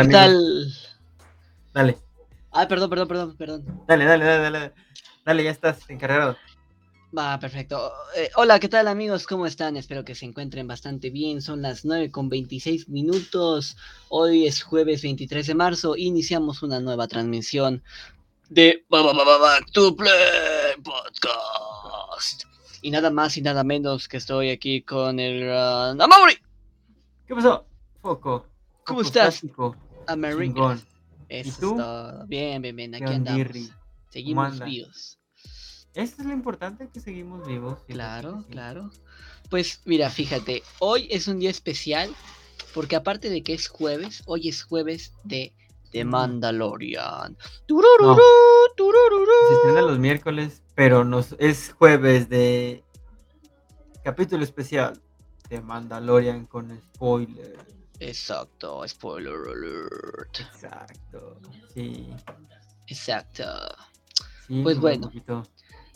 ¿qué tal? Dale, Ah, perdón, perdón, perdón, perdón. dale, dale, dale, dale. Dale, ya estás encargado. Va, perfecto. Eh, hola, ¿qué tal amigos? ¿Cómo están? Espero que se encuentren bastante bien. Son las 9 con 26 minutos. Hoy es jueves 23 de marzo. Iniciamos una nueva transmisión de Ba- Ba- Ba- Ba- Back to Play Podcast. Y nada más y nada menos que estoy aquí con el gran Amaury. ¿Qué pasó? Foco. ¿Cómo estás? Chingón. Eso tú? es todo. Bien, bien, bien. Aquí ¿Qué andamos. Seguimos vivos. Esto es lo importante, que seguimos vivos. Claro, sí. claro. Pues mira, fíjate, hoy es un día especial porque aparte de que es jueves, hoy es jueves de The Mm. Mandalorian. Turururú, turururú. Se estrena los miércoles, pero nos, es jueves de capítulo especial de Mandalorian con spoiler. Exacto, spoiler alert. Exacto. Sí. Exacto. sí, Pues bueno.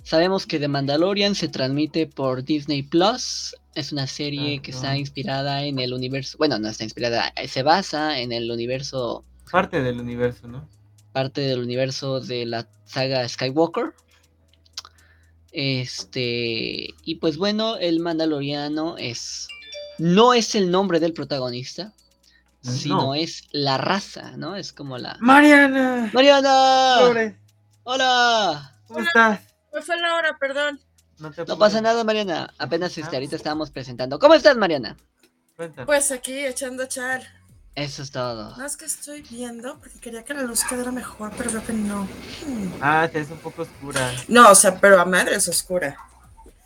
Sabemos que The Mandalorian se transmite por Disney Plus. Es una serie que está inspirada en el universo. Bueno, no está inspirada, se basa en el universo Parte del universo, ¿no? parte del universo de la saga Skywalker. Este, y pues bueno, el Mandaloriano es no es el nombre del protagonista, No. sino es la raza, ¿no? Es como la Mariana. Mariana. Pobre, Hola. ¿Cómo estás? Me fue la hora, perdón. No, te No pongas- pasa nada, Mariana. Apenas este, Ah. ahorita estábamos presentando. ¿Cómo estás, Mariana? Pues aquí echando a char. Eso es todo. No es que estoy viendo porque quería que la luz quedara mejor, pero veo que no. Ah, te ves un poco oscura. No, o sea, pero a madre es oscura.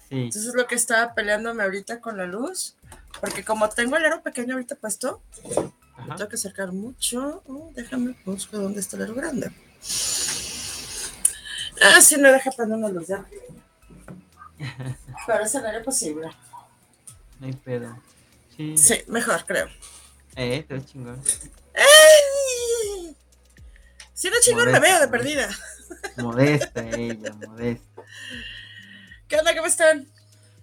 Sí. Entonces es lo que estaba peleándome ahorita con la luz. Porque como tengo el aro pequeño ahorita puesto, Ajá. tengo que acercar mucho. Oh, déjame busco dónde está el aro grande. Ah, sí, no deja prender una luz ya. Pero es el área posible. No hay pedo. Sí. Sí, mejor, creo. Eh, te ves chingón. ¡Ey! Si no chingón me veo de perdida. Modesta ella, modesta. ¿Qué onda? ¿Cómo están?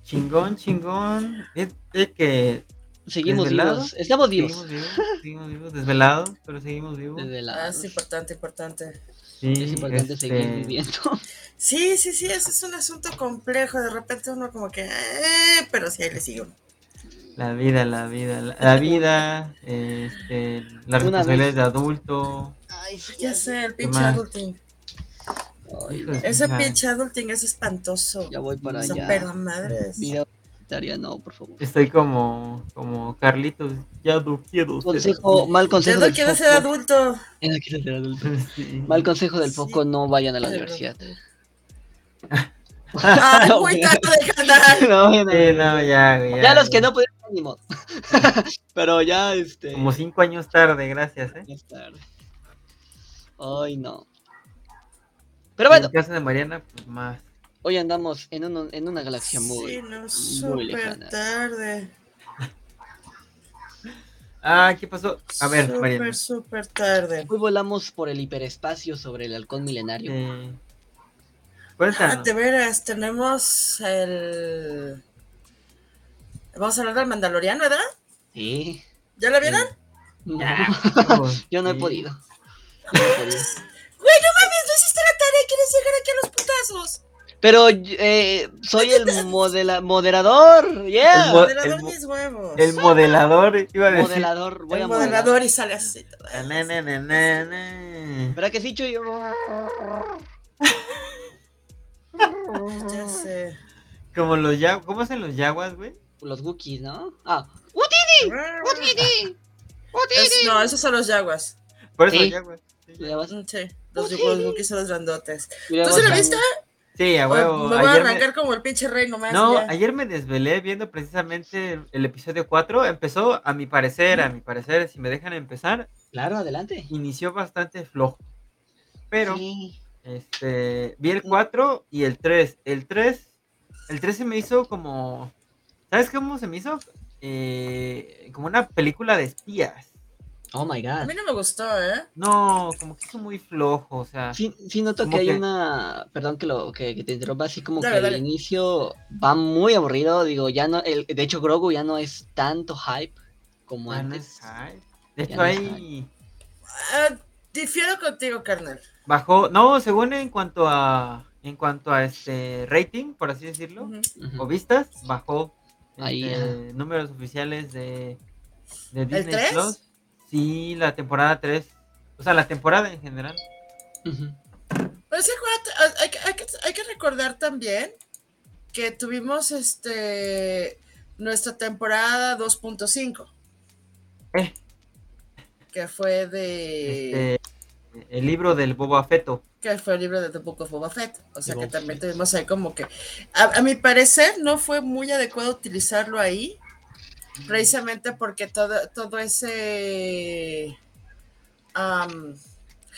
Chingón, chingón. Es, es que Seguimos ¿Desvelado? vivos. Estamos vivos. seguimos vivos, seguimos vivos, desvelados, pero seguimos vivos. Desde la- Ah, es importante, importante. Sí, es importante este, seguir viviendo. Sí, sí, sí, ese es un asunto complejo. De repente uno como que, eh, pero sí, ahí le sigo. La vida, la vida, la, la vida, este, las responsabilidades de adulto. Ay, ya sé, el pinche más? Ay, Ese pinche adulting es espantoso. ya voy para O sea, allá. pero madres. Vida humanitaria, no, por favor. Estoy como, como Carlitos, ya no quiero ser Consejo, mal Ya consejo no del quiero ser adulto. Ya no quiero ser adulto. Sí. Mal consejo del Sí. foco, no vayan a la Pero- universidad. Ay, muy tarde de cantar. no, Sí, no, ya, güey, ya, los que no pudieron, ni modo. Pero ya, este. Como cinco años tarde, gracias, ¿eh? ya es tarde. Ay, no. Pero bueno, En caso de Mariana, pues más. hoy andamos en, un- en una galaxia muy. Sí, no, muy súper lejana. tarde. Ah, ¿qué pasó? A ver, Mariana. Súper, súper tarde. Hoy volamos por el hiperespacio sobre el halcón milenario. Eh, Ah, de veras, tenemos el. Vamos a hablar del Mandaloriano, ¿verdad? Sí. ¿Ya lo vieron? No, yo no he sí. podido. No he podido. Güey, no mames, no hiciste la tarea y quieres llegar aquí a los putazos. Pero eh, soy el modela- moderador. Yeah. El mo- Modelador mo- mis huevos. El modelador, iba a decir. modelador. Voy El a modelador y sale así. Na, na, na, na, na, na. ¿Verdad que sí, Chuy? Ya sé. Como los ya, ¿cómo hacen los yaguas, güey? Los Wookiees, ¿no? Ah. ¡Utidi! ¡Utidi! Es- no, esos son los yaguas. Por eso Sí. yaguas. Sí, Ya vas- Mm, Sí, los Wookiees son los grandotes. ¿Tú se lo viste? Sí, a huevo. me voy a me- arrancar como el pinche rey nomás. No, ya. ayer me desvelé viendo precisamente el episodio 4. Empezó, a mi parecer, a mi parecer, si me dejan empezar, Claro, adelante. inició bastante flojo. Pero, Sí. este, vi el 4 y el 3. El 3, el 3 se me hizo como, ¿sabes cómo se me hizo? Eh, como una película de espías. Oh my A god. mí no me gustó, ¿eh? No, como que hizo muy flojo, o sea. Sí, sí noto que hay que- una, perdón que lo que, que te interrumpa, así como Dale, que dale. el inicio va muy aburrido, digo, ya no, el, de hecho Grogu ya no es tanto hype como ya no antes. es hype. De hecho, no es hay, Ah, difiero contigo, carnal. Bajó, no, según en cuanto a en cuanto a este rating, por así decirlo, o vistas, bajó Ahí, este, números oficiales de, de Disney tres? Plus. Sí, la temporada 3. O sea, la temporada en general. Pero sí, acuérdate, hay, que- hay que, hay que recordar también que tuvimos este nuestra temporada 2.5, Eh, que fue de este, el libro del Boba Fetto. que fue el libro de The Book of Boba Fett. O sea que Boba también Fett. tuvimos ahí como que. A, a mi parecer no fue muy adecuado utilizarlo ahí. Precisamente porque todo, todo ese am,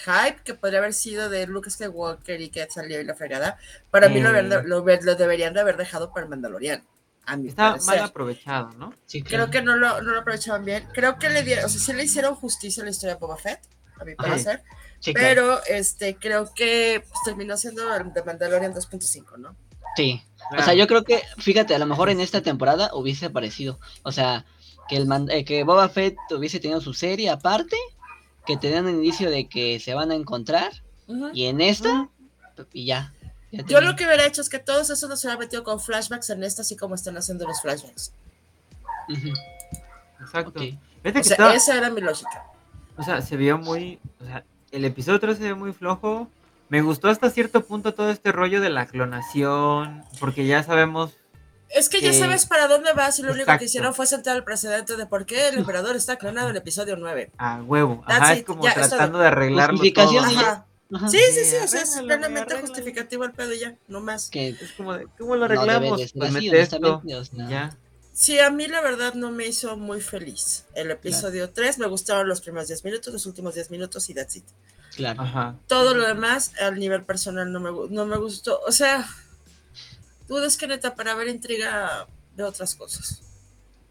hype que podría haber sido de Luke Skywalker y que salió y la fregada, para mí lo, haber- lo, lo deberían de haber dejado para el Mandalorian. A mi Está parecer. mal aprovechado, ¿no? Sí, Creo que no lo, no lo aprovechaban bien. Creo que le dieron, o sea, sí le hicieron justicia a la historia de Boba Fett, a mi parecer. Sí, claro. Pero este creo que pues, terminó siendo el de Mandalorian 2.5, ¿no? Sí. O sea, yo creo que, fíjate, a lo mejor en esta temporada hubiese aparecido. O sea, que el man- eh, que Boba Fett hubiese tenido su serie aparte, que te dan un indicio de que se van a encontrar, y en esta, y ya. ya Yo lo que hubiera hecho es que todos esos nos hubieran metido con flashbacks en esta, así como están haciendo los flashbacks. Exacto. O sea, esa era mi lógica. O sea, se vio muy. O sea, el episodio 3 se vio muy flojo. Me gustó hasta cierto punto todo este rollo de la clonación. Porque ya sabemos. Es que ya sabes para dónde vas y lo único exacto. que hicieron fue sentar el precedente de por qué el emperador está clonado en el episodio 9. A huevo. Ajá, es como ya, tratando de arreglarlo todo. Justificación. Ajá. Ajá. Sí, sí, sí, o sea, es plenamente justificativo el pedo ya, no más. Es como de, ¿cómo lo arreglamos? pues mete esto. ya. Sí, a mí la verdad no me hizo muy feliz. El episodio 3 me gustaron los primeros 10 minutos, los últimos 10 minutos y that's it. Claro. Ajá. Todo lo demás, al nivel personal, no me, no me gustó. O sea, dudas que neta, para ver intriga de otras cosas.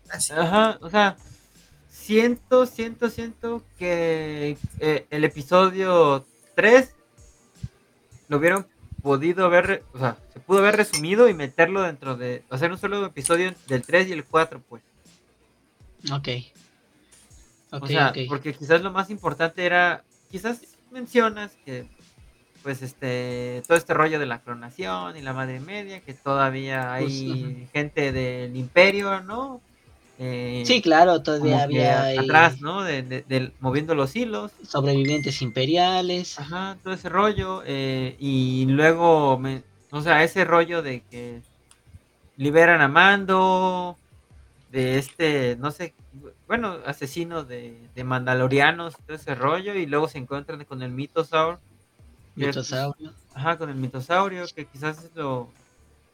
Así. Ajá, o sea, siento, siento, siento que eh, el episodio 3 lo hubieran podido haber, o sea, se pudo haber resumido y meterlo dentro de, hacer un solo episodio del 3 y el 4, pues. Ok. Ok, o sea, ok. porque quizás lo más importante era, quizás mencionas que, pues, este, todo este rollo de la clonación y la madre media, que todavía hay Pues, gente del imperio, ¿no? Eh, Sí, claro, todavía había atrás, ¿no? De, de- moviendo los hilos, sobrevivientes imperiales. ajá, todo ese rollo, eh, y luego, me- o sea, ese rollo de que liberan a Mando, de este, no sé, bueno, asesino de, de mandalorianos, todo ese rollo, y luego se encuentran con el mitosaur, Mitosaurio. ajá, con el mitosaurio, que quizás es lo,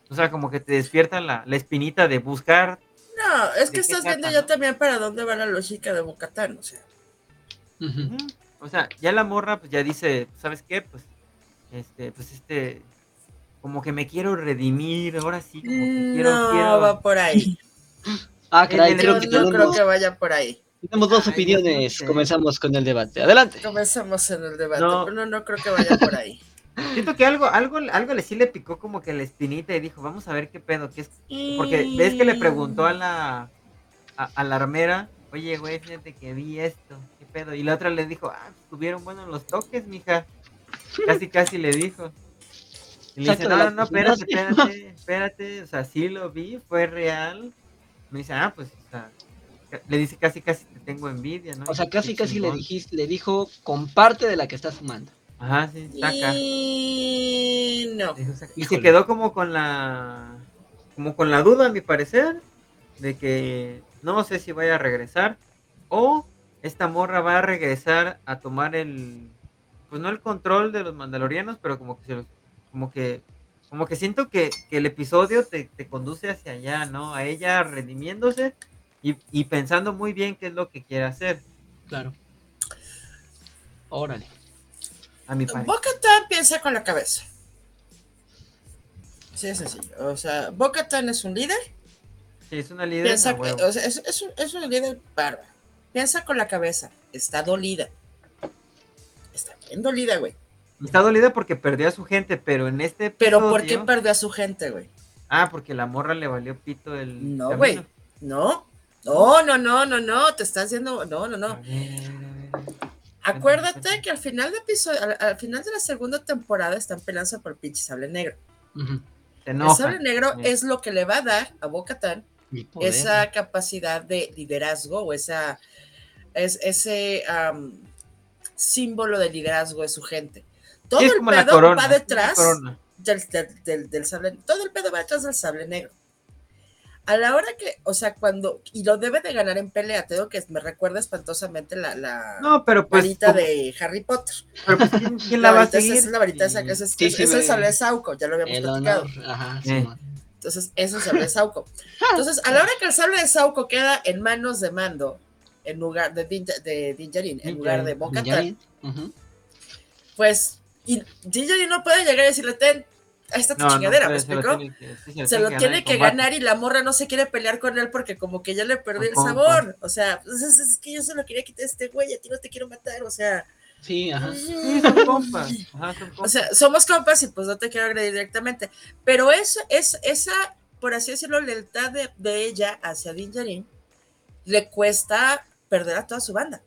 o sea, como que te despierta la, la espinita de buscar No, es que ¿De qué estás viendo ya también para dónde va la lógica de Bocatán, o sea. O sea, ya la morra pues ya dice, ¿sabes qué? Pues este, pues este como que me quiero redimir, ahora sí, como que quiero No quiero va por ahí. Ah, caray, creo que no tenemos, creo que vaya por ahí. tenemos dos Ay, opiniones. Comenzamos con el debate. Adelante. Comenzamos en el debate, No. pero no, no creo que vaya por ahí. siento que algo algo algo le sí le picó como que la espinita y dijo, "Vamos a ver qué pedo, qué es porque ves que le preguntó a la a, a la armera, "Oye, güey, fíjate que vi esto, qué pedo." Y la otra le dijo, "Ah, estuvieron buenos los toques, mija." Casi casi le dijo. Y le dice, no, no, no, espérate, cocinaste". espérate, espérate, o sea, sí lo vi, fue real. Me dice, ah, pues, o sea, ca- le dice casi, casi te tengo envidia, ¿no? O sea, casi casi le dijiste, le dijo con parte de la que estás fumando. Ajá, sí, saca. Y no. Y se quedó como con la, como con la duda, a mi parecer, de que no sé si vaya a regresar o esta morra va a regresar a tomar el, pues no el control de los mandalorianos, pero como que se los- como que, como que siento que, que el episodio te, te conduce hacia allá, ¿no? A ella redimiéndose y, y pensando muy bien qué es lo que quiere hacer, Claro. Órale. a mi. Bocatán piensa con la cabeza. Sí, es sencillo. O sea, Bocatán es un líder. Sí, es una líder. Piensa, o sea, es, es un, es un líder bárbaro. Piensa con la cabeza. Está dolida. Está bien dolida, güey. Está dolida porque perdió a su gente, pero en este Pero ¿por qué episodio- perdió a su gente, güey? Ah, porque la morra le valió pito el. No, güey. No. No, no, no, no, no. Te estás haciendo. No, no, no. ver, a ver, a ver. Acuérdate que al final de episodio, al, final de la segunda temporada están peleando por el pinche sable negro. El sable negro es lo que le va a dar a Bocatán esa capacidad de liderazgo o esa es, ese símbolo de liderazgo de su gente. Todo el pedo va detrás del, del, sable, todo el pedo va detrás del sable negro a la hora que, o sea, cuando, y lo debe de ganar en pelea, te digo que me recuerda espantosamente la, la no, pero pues, varita de Harry Potter. Pero pues, ¿quién, la, va a seguir? Esa es la varita esa, que es, sí, es, el sable de Sauco, ya lo habíamos platicado. Ajá, sí, Entonces, eso es el sable de Sauco. Entonces, a la hora que el sable de Sauco queda en manos de Mando, en lugar de, de Dinjarin, en lugar de Bocatan, pues, y Dinjarin no puede llegar y decirle, ten, Ahí está tu chingadera, ¿me explico? Se lo tiene que, ganar y la morra no se quiere pelear con él porque como que ya le perdí el sabor. O sea, pues, es, que yo se lo quería quitar a este güey, a ti no te quiero matar, o sea. Sí, ajá. son compas. O sea, somos compas y pues no te quiero agredir directamente. Pero eso, es, esa, por así decirlo, lealtad de, de ella hacia Dinjarin le cuesta perder a toda su banda.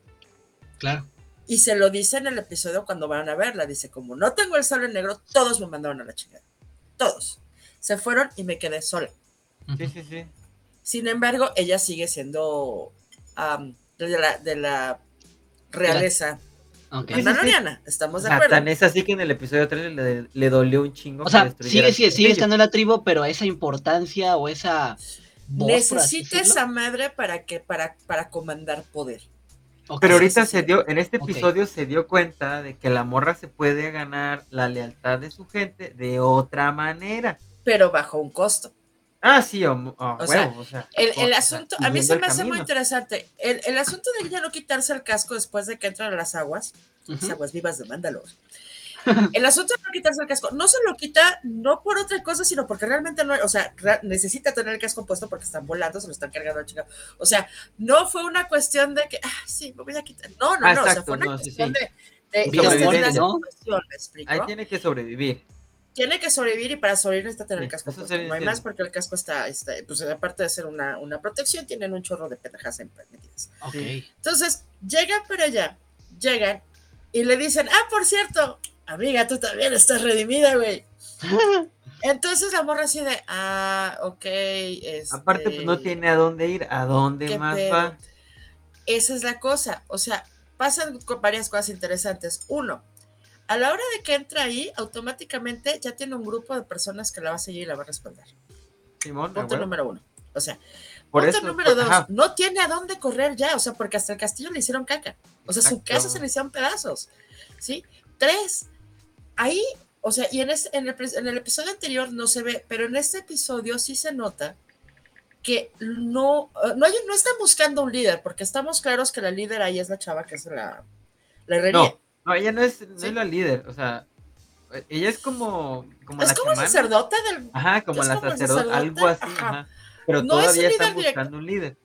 Claro. Y se lo dice en el episodio cuando van a verla. Dice, como no tengo el sable negro, todos me mandaron a la chingada todos. Se fueron y me quedé sola. Sí, sí, sí. Sin embargo, ella sigue siendo de, la, de la realeza okay. estamos de acuerdo. Tan es así que en el episodio 3 le, dolió un chingo. O sea, sigue, sigue, sigue estando en la tribu, pero esa importancia o esa... Necesita esa madre para que para, para comandar poder. Pero ahorita se dio, en este episodio se dio cuenta de que la morra se puede ganar la lealtad de su gente de otra manera. Pero bajo un costo. Ah, sí, o, sea, el, asunto, a mí se me hace muy interesante. El, asunto de ya no quitarse el casco después de que entran a las aguas, las aguas vivas de Mandalor, el asunto de no quitarse el casco, no se lo quita no por otra cosa, sino porque realmente no, o sea, necesita tener el casco puesto porque están volando, se lo están cargando a chica. O sea, no fue una cuestión de que, ah, sí, me voy a quitar. No, no, no, o sea, fue una cuestión de, de, de, ¿no? Ahí tiene que sobrevivir. Tiene que sobrevivir y para sobrevivir necesita tener el casco puesto. No hay más porque el casco está, está pues aparte de ser una, una protección, tienen un chorro de pendejas permitidas. Okay. Entonces, llegan para allá, llegan y le dicen, ah, por cierto, amiga, tú también estás redimida, güey. Entonces la morra así de, ah, ok. Este, Aparte, pues no tiene a dónde ir, a dónde más va. Esa es la cosa. O sea, pasan varias cosas interesantes. Uno, a la hora de que entra ahí, automáticamente ya tiene un grupo de personas que la va a seguir y la va a respaldar. Simón, punto número uno. O sea, punto número dos, no tiene a dónde correr ya, o sea, porque hasta el castillo le hicieron caca. O sea, su casa se le hicieron pedazos. ¿Sí? Tres, ahí, o sea, y en, en, el, episodio anterior no se ve, pero en este episodio sí se nota que no, eh, no, hay, no están buscando un líder, porque estamos claros que la líder ahí es la chava que es la, la herrería. No, ella no es, la líder, o sea, ella es como, como es como sacerdota del... Ajá, como la sacerdota, algo así, ajá. Pero todavía están buscando un líder.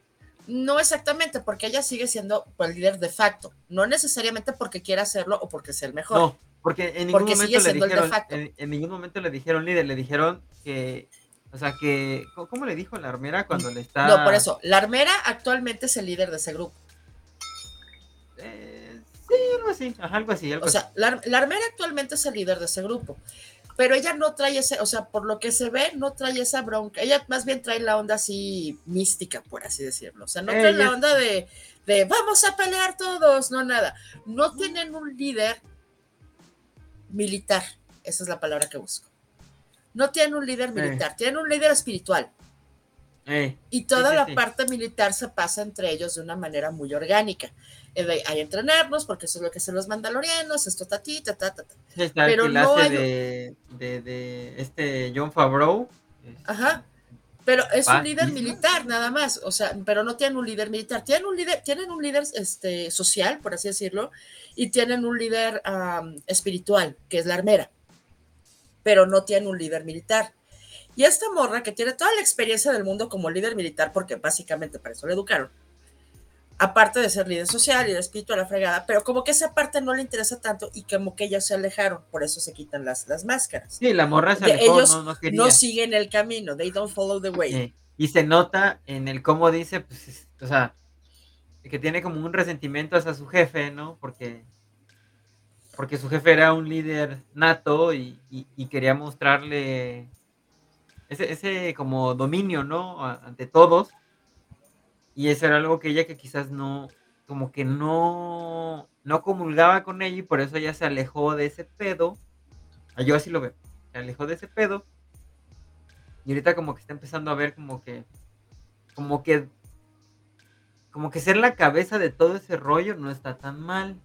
No exactamente, porque ella sigue siendo pues, el líder de facto, no necesariamente porque quiera hacerlo o porque sea el mejor. No, porque en ningún momento le dijeron, en, ningún momento le dijeron líder, le dijeron que, o sea, que, ¿cómo le dijo la armera cuando le está? No, por eso, la armera actualmente es el líder de ese grupo. Eh, sí, algo así, algo así. o sea, la, armera actualmente es el líder de ese grupo, pero ella no trae ese, o sea, por lo que se ve, no trae esa bronca, ella más bien trae la onda así mística, por así decirlo, o sea, no trae la onda de, de vamos a pelear todos, no nada, no tienen un líder militar. Esa es la palabra que busco. No tienen un líder militar, tienen un líder espiritual. Y toda la parte militar se pasa entre ellos de una manera muy orgánica. Eh, hay entrenarnos, porque eso es lo que hacen los mandalorianos, esto ta, ta, ta, ta. Pero no hay... de, de, este John Favreau. Ajá. Pero es un líder militar, nada más. O sea, pero no tienen un líder militar. Tienen un líder, tienen un líder este, social, por así decirlo, y tienen un líder espiritual, que es la armera. Pero no tienen un líder militar. Y esta morra, que tiene toda la experiencia del mundo como líder militar, porque básicamente para eso le educaron, aparte de ser líder social, y espíritu a la fregada, pero como que esa parte no le interesa tanto y como que ellos se alejaron, por eso se quitan las, las máscaras. Sí, la morra se alejó, ellos no, no, siguen el camino, they don't follow the way. Y se nota en el cómo dice, pues, o sea, que tiene como un resentimiento hacia su jefe, ¿no? Porque porque su jefe era un líder nato y, quería mostrarle ese, ese, como dominio, ¿no? ante todos. Y eso era algo que ella que quizás no, como que no, no comulgaba con ella y por eso ella se alejó de ese pedo. Ah, yo así lo veo. Se alejó de ese pedo. Y ahorita como que está empezando a ver como que, como que, como que ser la cabeza de todo ese rollo no está tan mal.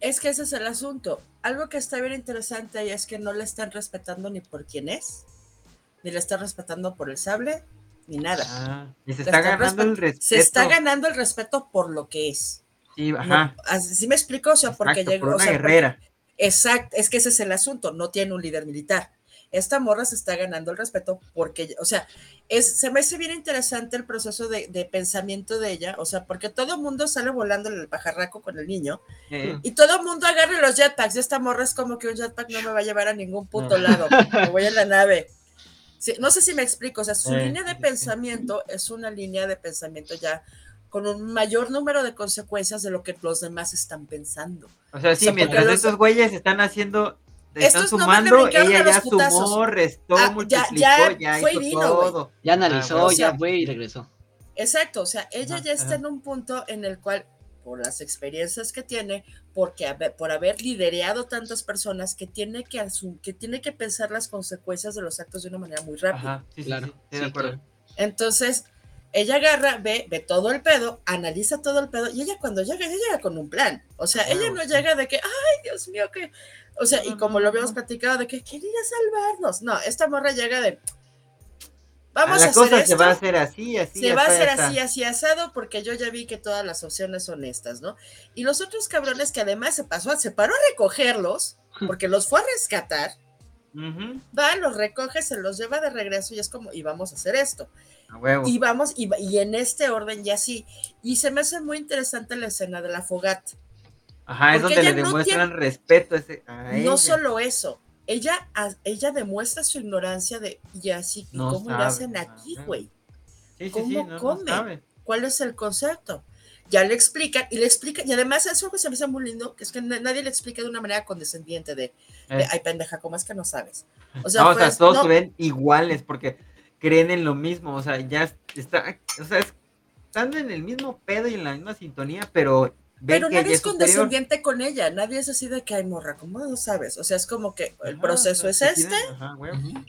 Es que ese es el asunto. Algo que está bien interesante ahí es que no le están respetando ni por quién es, ni le están respetando por el sable, ni nada. Ah, y se está ganando el respeto. Se está ganando el respeto por lo que es. Sí, ajá. así me explico, o sea, porque llegó. Por una guerrera. exacto, es que ese es el asunto, no tiene un líder militar. Esta morra se está ganando el respeto porque, o sea, es, se me hace bien interesante el proceso de, pensamiento de ella, o sea, porque todo el mundo sale volando en el pajarraco con el niño y todo el mundo agarra los jetpacks y esta morra es como que un jetpack no me va a llevar a ningún puto lado, me voy en la nave. no sé si me explico, o sea, su línea de pensamiento es una línea de pensamiento ya con un mayor número de consecuencias de lo que los demás están pensando. O sea, sí, mientras estos güeyes están haciendo están sumando, ella ya sumó, restó, ah, multiplicó, ya, ya, fue hizo todo. Ya analizó, ah, ya fue y regresó. Exacto, o sea, ella ya está en un punto en el cual, por las experiencias que tiene, porque por haber liderado tantas personas, que tiene que que tiene que pensar las consecuencias de los actos de una manera muy rápida. sí, claro, sí, de acuerdo. Entonces, ella agarra, ve, ve todo el pedo, analiza todo el pedo, y ella cuando llega, ella llega con un plan. O sea, ella no llega de que, ay, Dios mío, que. O sea, y como lo habíamos platicado, de que quería salvarnos. No, esta morra llega de. Vamos a, la cosa se va a hacer así, así. Se va a hacer así, así asado, porque yo ya vi que todas las opciones son estas, ¿no? Y los otros cabrones que además se pasó, se paró a recogerlos, porque los fue a rescatar. Va, los recoge, se los lleva de regreso y es como, y vamos a hacer esto. Y vamos, y, y, en este orden ya sí. Y se me hace muy interesante la escena de la fogata. Ajá, es donde le demuestran respeto a, No solo eso, ella, ella demuestra su ignorancia de, y así, ¿cómo lo hacen aquí, güey? ¿Cómo come? ¿Cuál es el concepto? Ya le explican, y le explican, y además eso que se me hace muy lindo, que es que nadie le explica de una manera condescendiente de, ay pendeja, ¿cómo es que no sabes? O sea, pues, todos se ven iguales, porque creen en lo mismo, o sea, ya está, o sea, están en el mismo pedo y en la misma sintonía, pero... Pero nadie es condescendiente con ella, nadie es así de que hay morra, ¿cómo no sabes? O sea, es como que el proceso es este,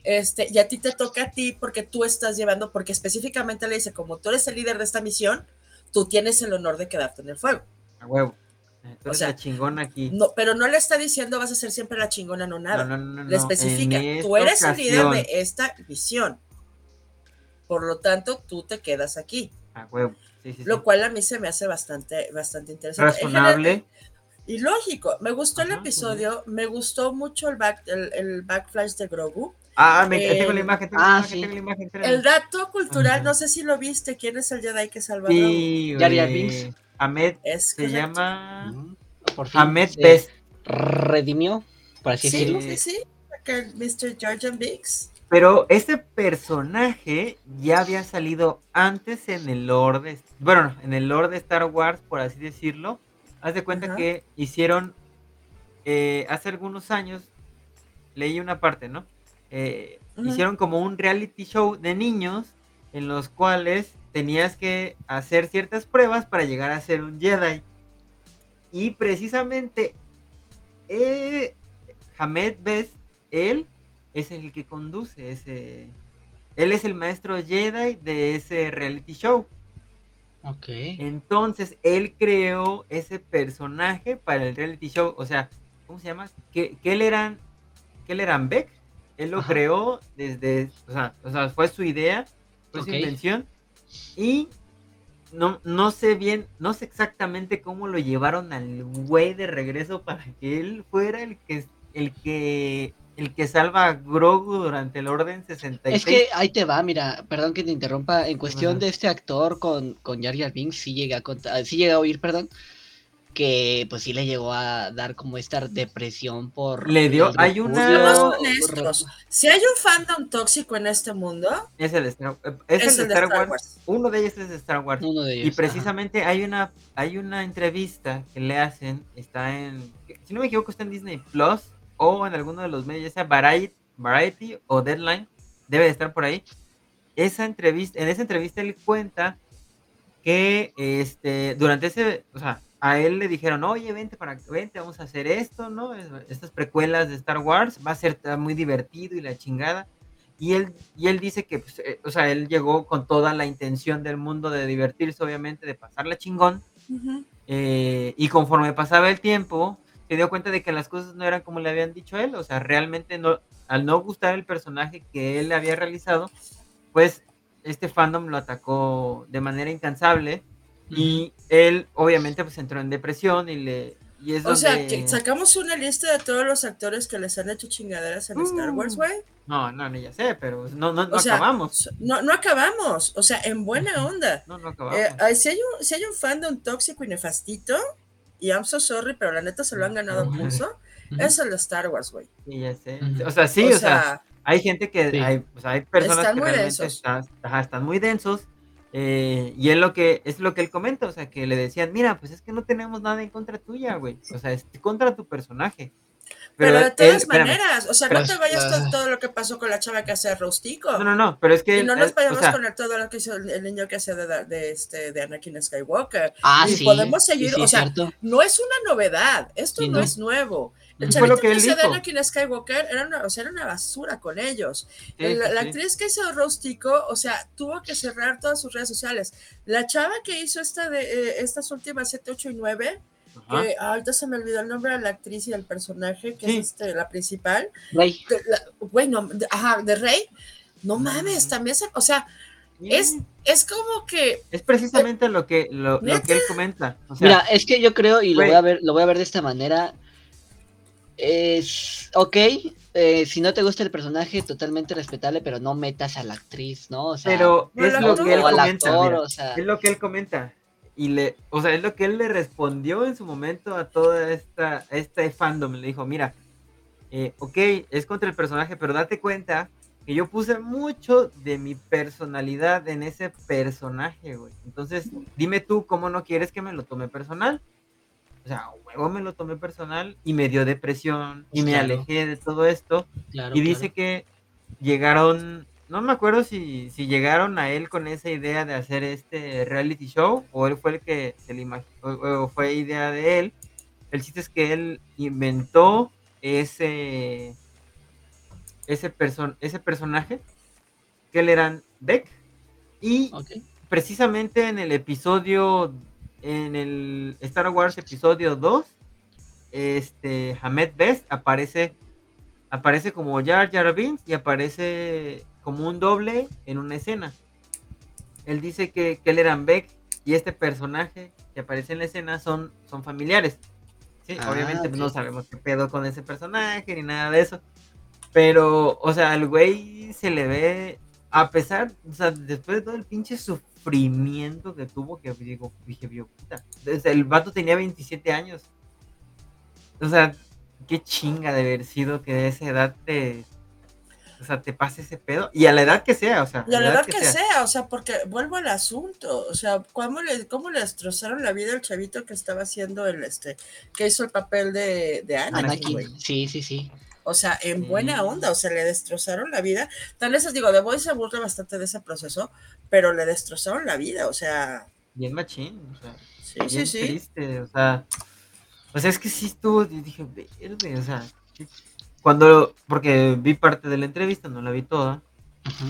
este, y a ti te toca a ti porque tú estás llevando, porque específicamente le dice, como tú eres el líder de esta misión, tú tienes el honor de quedarte en el fuego. A huevo. o sea, la chingona aquí. No, pero no le está diciendo vas a ser siempre la chingona, no nada. No, no, no, le especifica, tú eres el líder de esta misión. Por lo tanto, tú te quedas aquí. A huevo. Lo cual a mí se me hace bastante, bastante interesante. Razonable. Y lógico, me gustó el episodio, me gustó mucho el, back, el, backflash de Grogu. Ah, me tengo la imagen, tengo, ah, la imagen, El dato cultural, no sé si lo viste, ¿quién es el Jedi que salva sí, a Grogu? Ahmed, se llama por fin, Ahmed Best. Redimió, por así sí, decirlo. Sí, sí, sí, Mr. Georgian Biggs. Pero ese personaje ya había salido antes en el lore de, bueno, en el lore de Star Wars, por así decirlo. Haz de cuenta que hicieron, eh, hace algunos años, leí una parte, ¿no? Eh, hicieron como un reality show de niños en los cuales tenías que hacer ciertas pruebas para llegar a ser un Jedi. Y precisamente eh, Hamed Best, él es el que conduce ese. Él es el maestro Jedi de ese reality show. Ok. Entonces, él creó ese personaje para el reality show. O sea, ¿cómo se llama? Que, él eran. Que él eran Beck. Él lo creó desde. O sea, o sea, fue su idea, fue su invención. Y no, no sé bien, no sé exactamente cómo lo llevaron al güey de regreso para que él fuera el que el que el que salva a Grogu durante el Orden 66. Es que ahí te va, mira, perdón que te interrumpa, en cuestión de este actor con, con Jar Jar Binks, sí llega a, sí llega a oír, perdón, que pues sí le llegó a dar como esta depresión por... Le dio, hay una... honestos, Si hay un fandom tóxico en este mundo, Es el de Star, es es el de Star Wars. Uno de ellos es de Star Wars. Uno de ellos. Y precisamente hay una hay una entrevista que le hacen, está en, si no me equivoco, está en Disney Plus o en alguno de los medios, ya sea Variety, Variety o Deadline, debe de estar por ahí. Esa entrevista, en esa entrevista él cuenta que este durante ese, o sea, a él le dijeron, oye, vente para vente, vamos a hacer esto, ¿no? Es- Estas precuelas de Star Wars, va a ser muy divertido y la chingada. Y él, y él dice que, pues, eh, o sea, él llegó con toda la intención del mundo de divertirse, obviamente, de pasarla chingón. ujú, eh, y conforme pasaba el tiempo, se dio cuenta de que las cosas no eran como le habían dicho a él. O sea, realmente no, al no gustar el personaje que él había realizado, pues este fandom lo atacó de manera incansable. Y él, obviamente, pues entró en depresión y le. Y es o sea, donde- que sacamos una lista de todos los actores que les han hecho chingaderas en Star Wars, Mm. güey. No, no, no, ya sé, pero no, no, no O sea, acabamos. No, no acabamos, o sea, en buena onda. No, no acabamos. Eh, si, hay un, si hay un fandom tóxico y nefastito, y I'm so sorry, pero la neta se lo han ganado a pulso, es el de Star Wars, güey. Sí, ya sé. O sea, sí, o, o, sea, sea, hay gente que, Sí. hay, o sea, hay personas Están que muy realmente densos. están, ajá, están muy densos. eh, y es lo que es lo que él comenta, o sea, que le decían, mira, pues es que no tenemos nada en contra tuya, güey. O sea, es contra tu personaje. Pero, de él- todas espérame, maneras, o sea, Pero no te vayas ah. con todo lo que pasó con la chava que hace Rostico. No, no, no, pero es que Y no nos él- o vayamos sea, con el- todo lo que hizo el, el niño que hace de, de este, de Anakin Skywalker. Ah, y sí. podemos seguir, sí, o sea, cierto. No es una novedad, esto Sí, no, no. es nuevo. El chavito que que hacía de. Anakin Skywalker era una, o sea, era una basura con ellos. sí, El- sí, la actriz que hizo Rostico, o sea, tuvo que cerrar todas sus redes sociales. La chava que hizo esta de eh, estas últimas 7, 8 y 9, Ajá. Que ah, ahorita se me olvidó el nombre de la actriz y del personaje, que Sí. es este, la principal. Rey. De, la- güey, no, de- ajá, de Rey. No mames, Mm. también se, o sea, es, es como que es precisamente lo que lo, que él comenta. O sea, Mira, es que yo creo, y lo voy a ver, lo voy a ver de esta manera. Es ok, eh, si no te gusta el personaje, totalmente respetable, pero no metas a la actriz, ¿no? O sea, pero es lo que él comenta. actor, mira. o sea, Es lo que él comenta. Y le, o sea, es lo que él le respondió en su momento a toda esta, este fandom. Le dijo, mira, eh, ok, es contra el personaje, pero date cuenta que yo puse mucho de mi personalidad en ese personaje, güey. Entonces, dime tú cómo no quieres que me lo tome personal. O sea, huevo me lo tomé personal y me dio depresión y me Claro. alejé de todo esto. claro, Y dice claro. que llegaron, no me acuerdo si, si llegaron a él con esa idea de hacer este reality show o él fue el que se le imaginó, o, o fue idea de él. El chiste es que él inventó ese, ese, person, ese personaje, que él era Beck, y precisamente en el episodio, en el Star Wars episodio 2, este, Hamed Best aparece, aparece como Jar Jar Binks y aparece como un doble en una escena. Él dice que, era Beck y este personaje que aparece en la escena son, son familiares. Sí, Ah, obviamente no sabemos qué pedo con ese personaje ni nada de eso. Pero, o sea, al güey se le ve, a pesar, o sea, después de todo el pinche sufrimiento que tuvo, que digo, dije, "Vio, puta. Desde el vato tenía 27 años. O sea, qué chinga de haber sido que de esa edad te, o sea, te pase ese pedo. Y a la edad que sea, o sea. Y a la edad que sea. o sea, porque vuelvo al asunto, o sea, ¿cómo le, cómo le destrozaron la vida al chavito que estaba haciendo el, este, que hizo el papel de, de Anakin, Anakin, güey? sí, sí, sí. O sea, en buena onda, o sea, le destrozaron la vida. Tal vez, digo, The Voice se burla bastante de ese proceso, pero le destrozaron la vida, o sea, Bien machín, o sea. sí, bien sí, sí. triste, o sea. O sea, es que sí estuvo, dije, verde, o sea. qué- Cuando, porque vi parte de la entrevista, no la vi toda,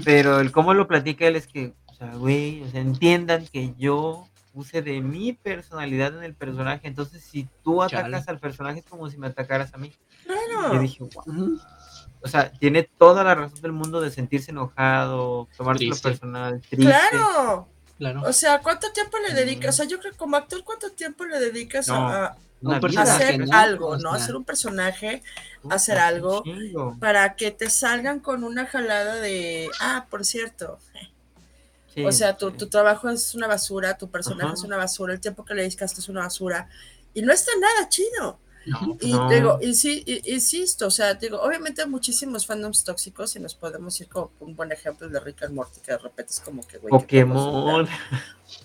pero el cómo lo platica él es que, o sea, güey, o sea, entiendan que yo puse de mi personalidad en el personaje, entonces si tú Chale. atacas al personaje es como si me atacaras a mí. Claro. Yo dije, wow. O sea, tiene toda la razón del mundo de sentirse enojado, tomárselo personal, triste. Claro. Claro. O sea, ¿cuánto tiempo le dedicas? O sea, yo creo que como actor, ¿cuánto tiempo le dedicas No, a, a Una hacer ¿no? algo, ¿no? Hacer un personaje puta, hacer algo. para que te salgan con una jalada de, ah, por cierto, Sí, o sea, tu, sí. tu trabajo es una basura, tu personaje Ajá. es una basura, el tiempo que le dedicaste es una basura, Y no está nada chido. No, Y no. digo, y sí, y- insisto, o sea, digo, obviamente hay muchísimos fandoms tóxicos y nos podemos ir con un buen ejemplo de Rick and Morty, que de repente es como que, güey. ¿qué Pokémon.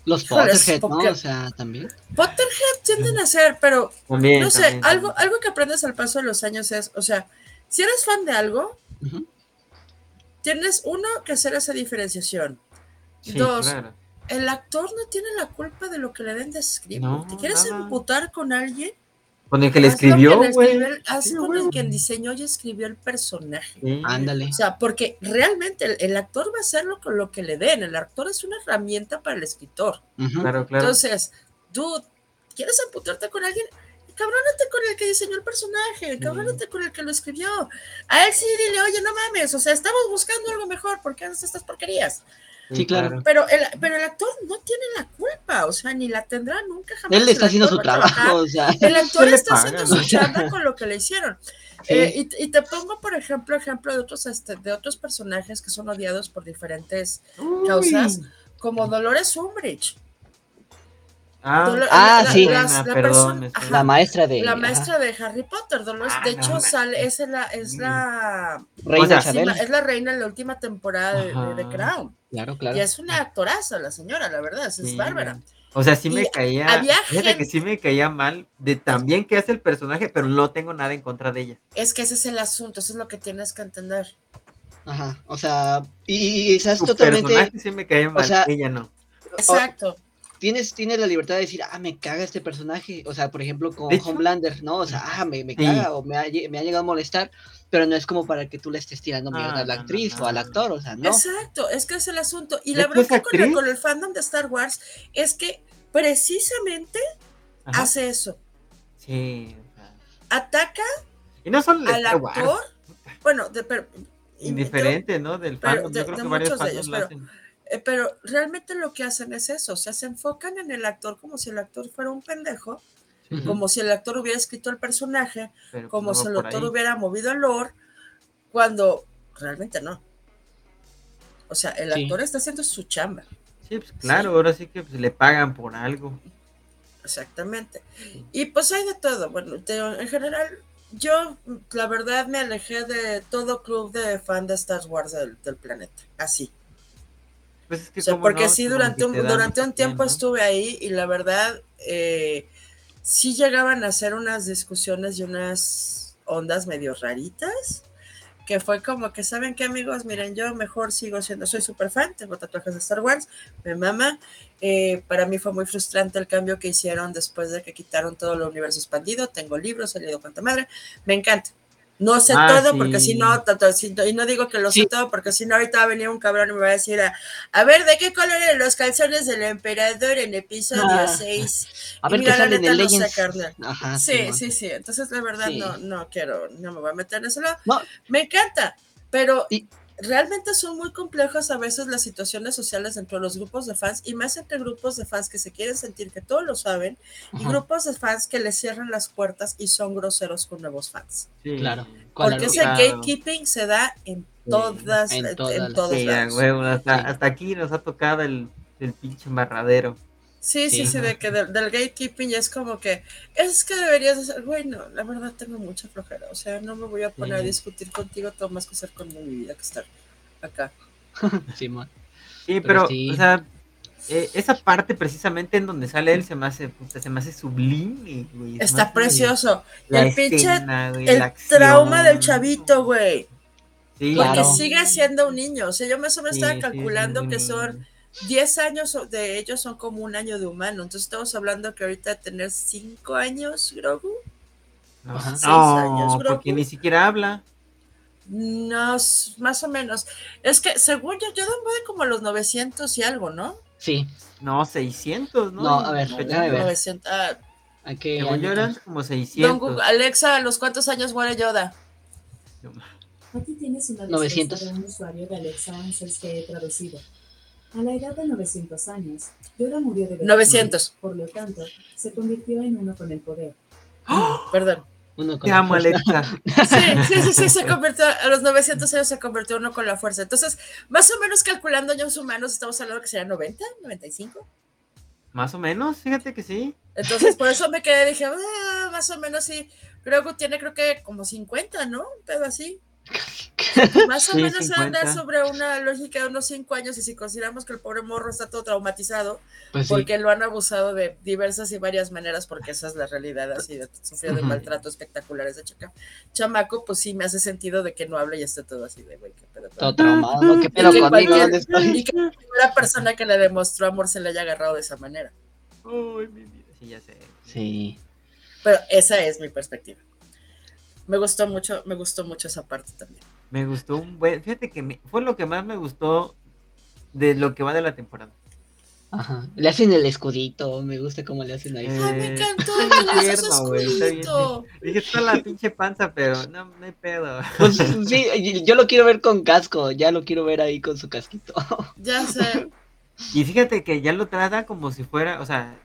Los Potterhead, ¿no? O sea, también. Potterhead tienden a ser, pero También, no sé, también, algo, también. algo que aprendes al paso de los años es, o sea, si eres fan de algo, tienes uno que hacer esa diferenciación. Sí, Dos, claro. el actor no tiene la culpa de lo que le den de script. No, ¿Te quieres nada. emputar con alguien? Con el que le escribió, güey. Haz Sí, con el que diseñó y escribió el personaje. Sí. Ándale. O sea, porque realmente el, el actor va a hacerlo con lo que le den. El actor es una herramienta para el escritor. Claro, claro. Entonces, dude, ¿quieres amputarte con alguien? Cabrónate con el que diseñó el personaje, cabrónate con el que lo escribió. A él sí dile, oye, no mames, o sea, estamos buscando algo mejor, ¿por qué haces estas porquerías? Sí, claro. Pero el, pero el actor no tiene la culpa, o sea, ni la tendrá nunca jamás. Él está haciendo su trabajo, o sea. el actor Se está haciendo su chamba con lo que le hicieron. Sí. Eh, y, y te pongo, por ejemplo, ejemplo de otros, este, de otros personajes que son odiados por diferentes Uy. causas, como Dolores Umbridge. Ah, Dolor- Ah, la- sí. la- la perdón, persona- estoy- ajá, La maestra de. la ajá, maestra de Harry Potter, Dolores, Ah, de no hecho, sale, es la, es la, Reina O sea, es la reina en la última temporada de, de- de. Crown. Claro, claro. Y es una actoraza, la señora, la verdad, es, Sí. bárbara. O sea, sí Y me caía. había Fíjate que gente- sí me caía mal de también que hace el personaje, pero no tengo nada en contra de ella. Es que ese es el asunto, eso es lo que tienes que entender. Ajá. O sea, y, y estás Su totalmente. personaje sí me caía mal, sea, ella no. Exacto. Tienes, tienes la libertad de decir, ah, me caga este personaje. O sea, por ejemplo, con Homelander, ¿no? O sea, ah, me, me Sí. caga o me ha, me ha llegado a molestar, pero no es como para que tú le estés tirando Ah, mierda a la no, actriz no, o al actor, o sea, no. Exacto, es que es el asunto. Y ¿De la verdad con el, con el fandom de Star Wars es que precisamente Ajá. hace eso. Sí. Ataca Y no solo de al Star Wars, actor. Bueno, de, pero, indiferente, ¿no? Del fandom. de- Yo creo de que varios de ellos, lo pero- hacen. eh, pero realmente lo que hacen es eso. O sea, se enfocan en el actor como si el actor fuera un pendejo, Como si el actor hubiera escrito el personaje, pero como no si el actor ahí. hubiera movido el lore, cuando realmente no. O sea, el Sí. actor está haciendo su chamba. Sí, pues claro, ahora sí que pues, le pagan por algo. Exactamente. Y pues hay de todo. Bueno, te- en general, yo la verdad me alejé de todo club de fan de Star Wars del, del planeta. Así. Pues es que O sea, porque no, sí, durante un, te dan durante un bien, tiempo ¿no? estuve ahí y la verdad, eh, sí llegaban a hacer unas discusiones y unas ondas medio raritas. Que fue como que, ¿saben qué, amigos? Miren, yo mejor sigo siendo, soy súper fan, tengo tatuajes de Star Wars, me mama. Eh, para mí fue muy frustrante el cambio que hicieron después de que quitaron todo el universo expandido. Tengo libros, he leído cuanta madre, me encanta. No sé Ah, todo, sí. porque si no, y no digo que lo Sí. sé todo, porque si no, ahorita va a venir un cabrón y me va a decir, a, a ver, ¿de qué color eran los calzones del emperador en episodio Ah. 6? A Y ver mira, qué la sale neta, no sé, carnal. Ajá, Sí, sí, sí. Entonces, la verdad, no, no quiero, no me voy a meter en lado. No. Me encanta, pero Y- realmente son muy complejas a veces las situaciones sociales dentro de los grupos de fans y más entre grupos de fans que se quieren sentir que todos lo saben y grupos de fans que les cierran las puertas y son groseros con nuevos fans. Sí. Claro. Porque ese Claro. gatekeeping se da en todas, en en, todas Sí, lados. huevo, hasta, Sí. hasta aquí nos ha tocado el, el pinche embarradero. Sí, sí, Sí. sí, de que del, del gatekeeping es como que es que deberías hacer, güey, no, la verdad tengo mucha flojera, o sea, no me voy a poner a discutir contigo, tengo más que hacer con mi vida que estar acá. Sí, Pero pero, sí. o sea, eh, esa parte precisamente en donde sale él se me hace, puta, se me hace sublime, güey. Está hace precioso. La el pinche, güey, el trauma del chavito, güey, Sí, porque Claro. sigue siendo un niño, o sea, yo más o menos sí, estaba sí, calculando sí, que son 10 años de ellos son como un año de humano, entonces estamos hablando que ahorita tener 5 años, Grogu. No, Seis años, porque Grogu. ni siquiera habla. No, más o menos. Es que según yo, yo de como a los 900 y algo, ¿no? Sí, No, 600, ¿no? No, a ver, déjame ver. 900. ah, hay que. Según yo eran como don 600. Google, Alexa, ¿a los cuántos años muere Yoda? Aquí tienes una 900. respuesta de un usuario de Alexa Answers que he traducido. A la edad de 900 años, Yoda murió de vejez. 900. Por lo tanto, se convirtió en uno con el poder. Perdón. Uno con Te la amo. Alexa. Sí, sí, sí, sí, se convirtió, a los 900 años se convirtió uno con la fuerza. Entonces, más o menos calculando años humanos, estamos hablando que serían 90, 95. Más o menos, fíjate que sí. Entonces, por eso me quedé, dije, ah, más o menos sí. Creo que tiene, creo que como 50, ¿no? Un pedo así. Más o Sí, menos anda 50. sobre una lógica de unos 5 años y si consideramos que el pobre morro está todo traumatizado Pues sí. porque lo han abusado de diversas y varias maneras porque esa es la realidad así de sufrir de Ujú. maltrato espectaculares de chaca. Chamaco, pues sí me hace sentido de que no hable y esté todo así de güey, qué pedo. Todo traumado. ¿no? ¿Qué pedo que conmigo? cualquier- ¿Dónde estoy? Y que la primera persona que le demostró amor se le haya agarrado de esa manera. Uy, mi vida. Sí, ya sé. Sí. Pero esa es mi perspectiva. Me gustó mucho, me gustó mucho esa parte también. Me gustó un buen. Fíjate que me- fue lo que más me gustó de lo que va de la temporada. Ajá. Le hacen el escudito. Me gusta cómo le hacen ahí. Eh, Ay, me encantó güey, está bien. escudito. Dije, está la pinche panza, pero no, hay pedo. Pues sí, yo lo quiero ver con casco. Ya lo quiero ver ahí con su casquito. Ya sé. Y fíjate que ya lo trata como si fuera, o sea,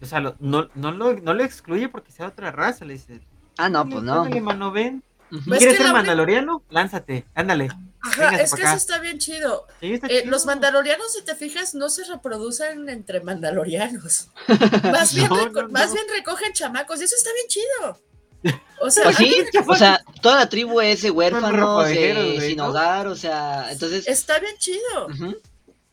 o sea, lo- no, no, lo, no lo excluye porque sea otra raza. Le dice, Ah, no, pues no. ándale, mano, ven. Ujú. Pues ¿Quieres que ser la mandaloriano? Lánzate, ándale. Ajá, Véngase es que acá. eso está bien chido. Sí, está Eh, chido. los mandalorianos, si te fijas, no se reproducen entre mandalorianos. Más bien, No, reco- no, más no. bien recogen chamacos y eso está bien chido. O sea, Pues sí, o sea, toda la tribu es huérfanos, eh, sin hogar, o sea, entonces, está bien chido.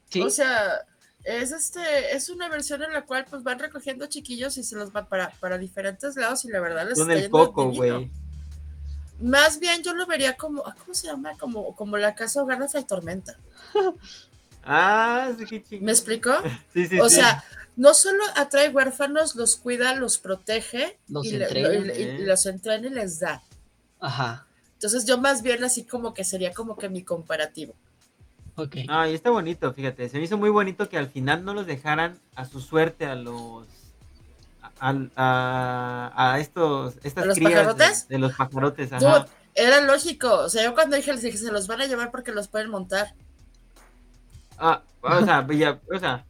sí, O sea, es este, es una versión en la cual pues van recogiendo chiquillos y se los van para, para diferentes lados y la verdad les Son está el yendo coco, güey. Más bien yo lo vería como, ah, ¿cómo se llama? Como, como la casa hogar de Tormenta. Ah, sí, qué. ¿Me explicó? Sí, sí, O sí. sea, no solo atrae huérfanos, los cuida, los protege Los y, le- entrena. lo- y- y los entrena y les da. ajá, Entonces yo más bien así como que sería como que mi comparativo. Ok. Ah, y está bonito, fíjate. Se me hizo muy bonito que al final no los dejaran a su suerte a los. a, a, a estos. Estas ¿A los crías de- pajarotes? De, los pajarotes, Dude, era lógico. O sea, yo cuando dije, les dije, se los van a llevar porque los pueden montar. Ah, o sea, ya, o sea,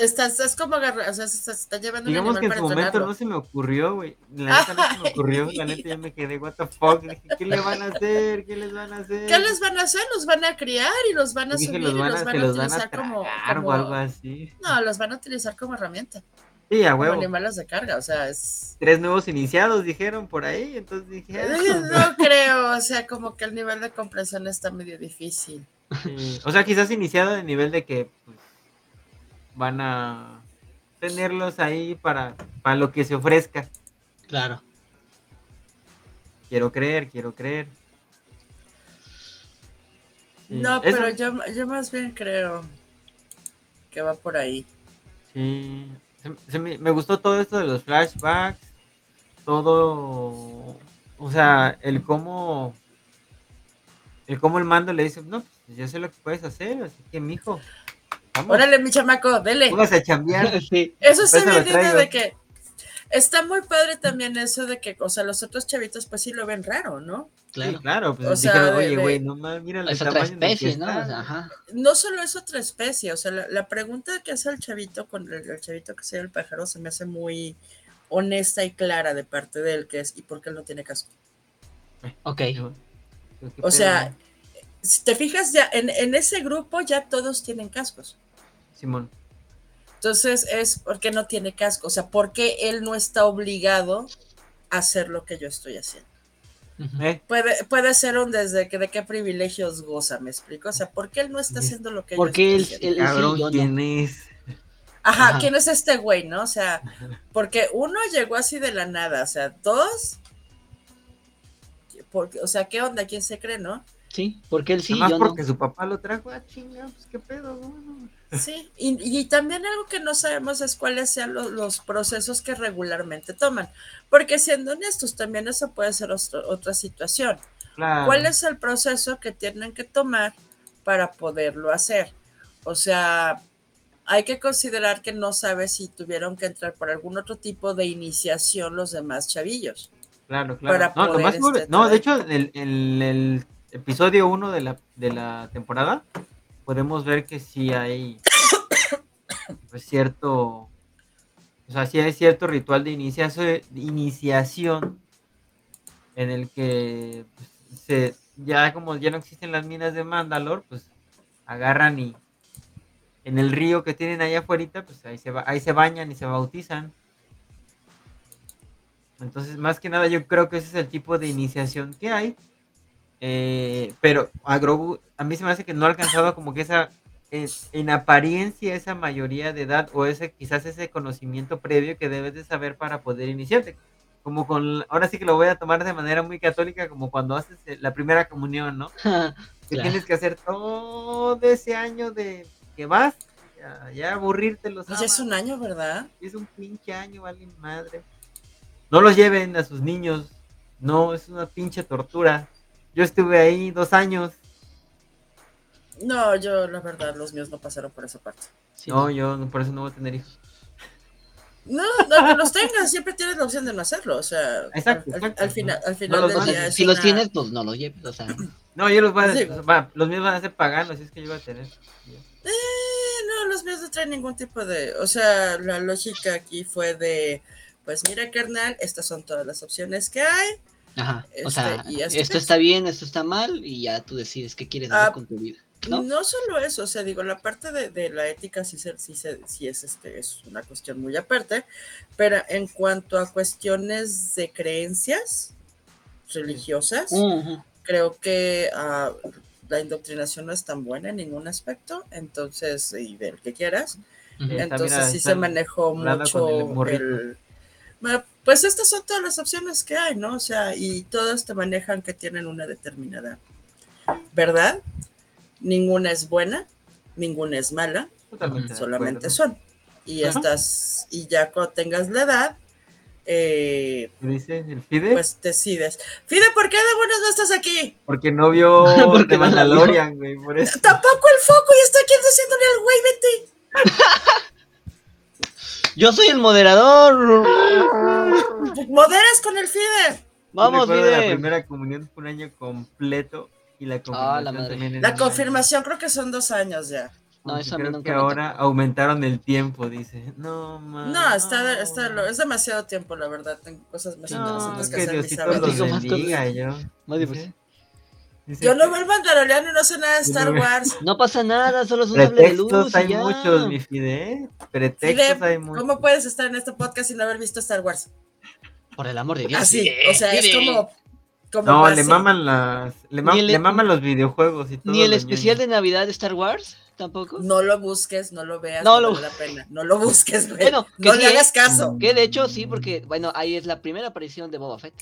Estás, es como agarrar, o sea, se, está llevando digamos un que en su momento entrenarlo. no se me ocurrió, güey. La neta no se me ocurrió. La neta yo me quedé, what the fuck. Dije, ¿qué le van a hacer? ¿Qué les van a hacer? ¿Qué les van a hacer? Los van a criar y los van a subir los y van a, los van a los van a utilizar como, como- o algo así. No, los van a utilizar como herramienta, Sí, a como huevo. animales de carga. O sea, es. Tres nuevos iniciados dijeron por ahí, entonces dije, ah, No creo, o sea, como que el nivel de comprensión está medio difícil. Sí, O sea, quizás iniciado de nivel de que pues, van a tenerlos ahí para, para lo que se ofrezca. Claro. Quiero creer, quiero creer. Sí, No, eso- pero yo, yo más bien creo que va por ahí. Sí, se- se me, me gustó todo esto de los flashbacks, todo, o sea, el cómo, el cómo el mando le dice, no, pues yo sé lo que puedes hacer, así que mijo, vamos, Órale, mi chamaco, dele. póngase a chambear. sí, Eso se Eso me traigo. de que está muy padre también eso de que, o sea, los otros chavitos pues sí lo ven raro, ¿no? Sí, claro. claro, pues O sea, dijeron, oye, güey, no más, mira el Es otra especie, ¿no? está". O sea, ajá. No solo es otra especie, o sea, la, la pregunta que hace el chavito con el, el chavito que se llama el pájaro se me hace muy honesta y clara de parte de él, que es, ¿y por qué él no tiene casco? Ok. Digo, ¿qué O sea, si te fijas, ya en, en ese grupo ya todos tienen cascos. Simón, Entonces es porque no tiene casco, o sea, porque él no está obligado a hacer lo que yo estoy haciendo. Eh, Puede, puede ser un desde que de qué privilegios goza, me explico. O sea, ¿por qué él no está haciendo lo que yo Porque él, estoy haciendo? él sí, cabrón, yo no. ¿quién es? Ajá, Ajá. ¿quién es este güey, no? O sea, porque uno llegó así de la nada, o sea, dos. Porque, o sea, ¿qué onda? ¿Quién se cree, no? Sí, porque él sí, Nada más yo no. porque su papá lo trajo, ah, chinga, pues qué pedo, bueno. Sí, y, y también algo que no sabemos es cuáles sean lo- los procesos que regularmente toman. Porque siendo honestos, también eso puede ser ostro- otra situación. Claro. ¿Cuál es el proceso que tienen que tomar para poderlo hacer? O sea, hay que considerar que no sabes si tuvieron que entrar por algún otro tipo de iniciación los demás chavillos. Claro, claro. para no, poder, este, no, de hecho, el episodio 1 de la, de la temporada, podemos ver que sí hay pues, cierto, o sea, sí hay cierto ritual de iniciación, de iniciación en el que pues, se, ya como ya no existen las minas de Mandalor, pues agarran y en el río que tienen allá afuera, pues ahí se, ahí se bañan y se bautizan. Entonces, más que nada, yo creo que ese es el tipo de iniciación que hay. Eh, pero a Grogu, a mí se me hace que no ha alcanzado como que esa, en, en apariencia, esa mayoría de edad o ese quizás ese conocimiento previo que debes de saber para poder iniciarte. Como con, ahora sí que lo voy a tomar de manera muy católica, como cuando haces eh, la primera comunión, ¿no? Que tienes que hacer todo ese año de que vas, ya, ya aburrirte los Pues es un año, ¿verdad? es un pinche año, vale madre. No los lleven a sus niños. No, es una pinche tortura. Yo estuve ahí dos años. No, yo la verdad, los míos no pasaron por esa parte. Sí, No, yo por eso no voy a tener hijos. No, no que los tengas, siempre tienes la opción de no hacerlo. O sea, Exacto, al, al- exacto. al final, al final del a día si los tienes, pues no los lleves, o sea. No, yo los voy a Sí. va, los míos van a ser paganos, si es que yo voy a tener. Eh, no, los míos no traen ningún tipo de. O sea, la lógica aquí fue de. Pues mira, carnal, estas son todas las opciones que hay. Ajá. O Este, sea, esto está bien, esto está mal, y ya tú decides qué quieres Ah, hacer con tu vida. ¿No? ¿No? solo eso, o sea, digo, la parte de, de la ética sí, se, sí, se- sí es, este, es una cuestión muy aparte, pero en cuanto a cuestiones de creencias religiosas, creo que ah, la indoctrinación no es tan buena en ningún aspecto, entonces, y del que quieras, entonces mira, sí se manejó mucho el... Pues estas son todas las opciones que hay, ¿no? O sea, y todas te manejan que tienen una determinada verdad. Ninguna es buena, ninguna es mala, Totalmente solamente son. Y Ajá. estas, y ya cuando tengas la edad, eh, ¿Qué dice el Fide? pues decides. Fide, ¿por qué de buenas no estás aquí? Porque no vio Porque. Mandalorian, güey, por eso. Tampoco el foco y está aquí diciéndole al güey, vete. Yo soy el moderador. Moderas con el Fide. Vamos, Recuerdo La Fide. primera comunión fue un año completo y la Ah, confirmación la madre. también La confirmación creo que son dos años ya. No, eso a mí creo nunca que me ahora aumentaron el tiempo, dice. No, man. No, está, está, lo- es demasiado tiempo, la verdad. Tengo cosas más No, interesantes es que que hacer Diosito los bendiga, yo. Más. Dice Yo no veo el Mandaloriano y no sé nada de Star Wars. No pasa nada, solo es un hable de luz. Hay ya. muchos, mi Fide. Pretextos Fide, hay muchos. ¿Cómo puedes estar en este podcast no haber visto Star Wars? Por el amor de Dios. Así, Fide, o sea, es Fide. como. como No, base. le maman las. Le, mam- Ni el- le maman los videojuegos y todo. Ni el especial ñoño. de Navidad de Star Wars, tampoco. No lo busques, no lo veas, No no, lo- vale la pena. No lo busques, güey. Bueno, no sí, le ¿eh? hagas caso. Que de hecho sí, porque, bueno, ahí es la primera aparición de Boba Fett.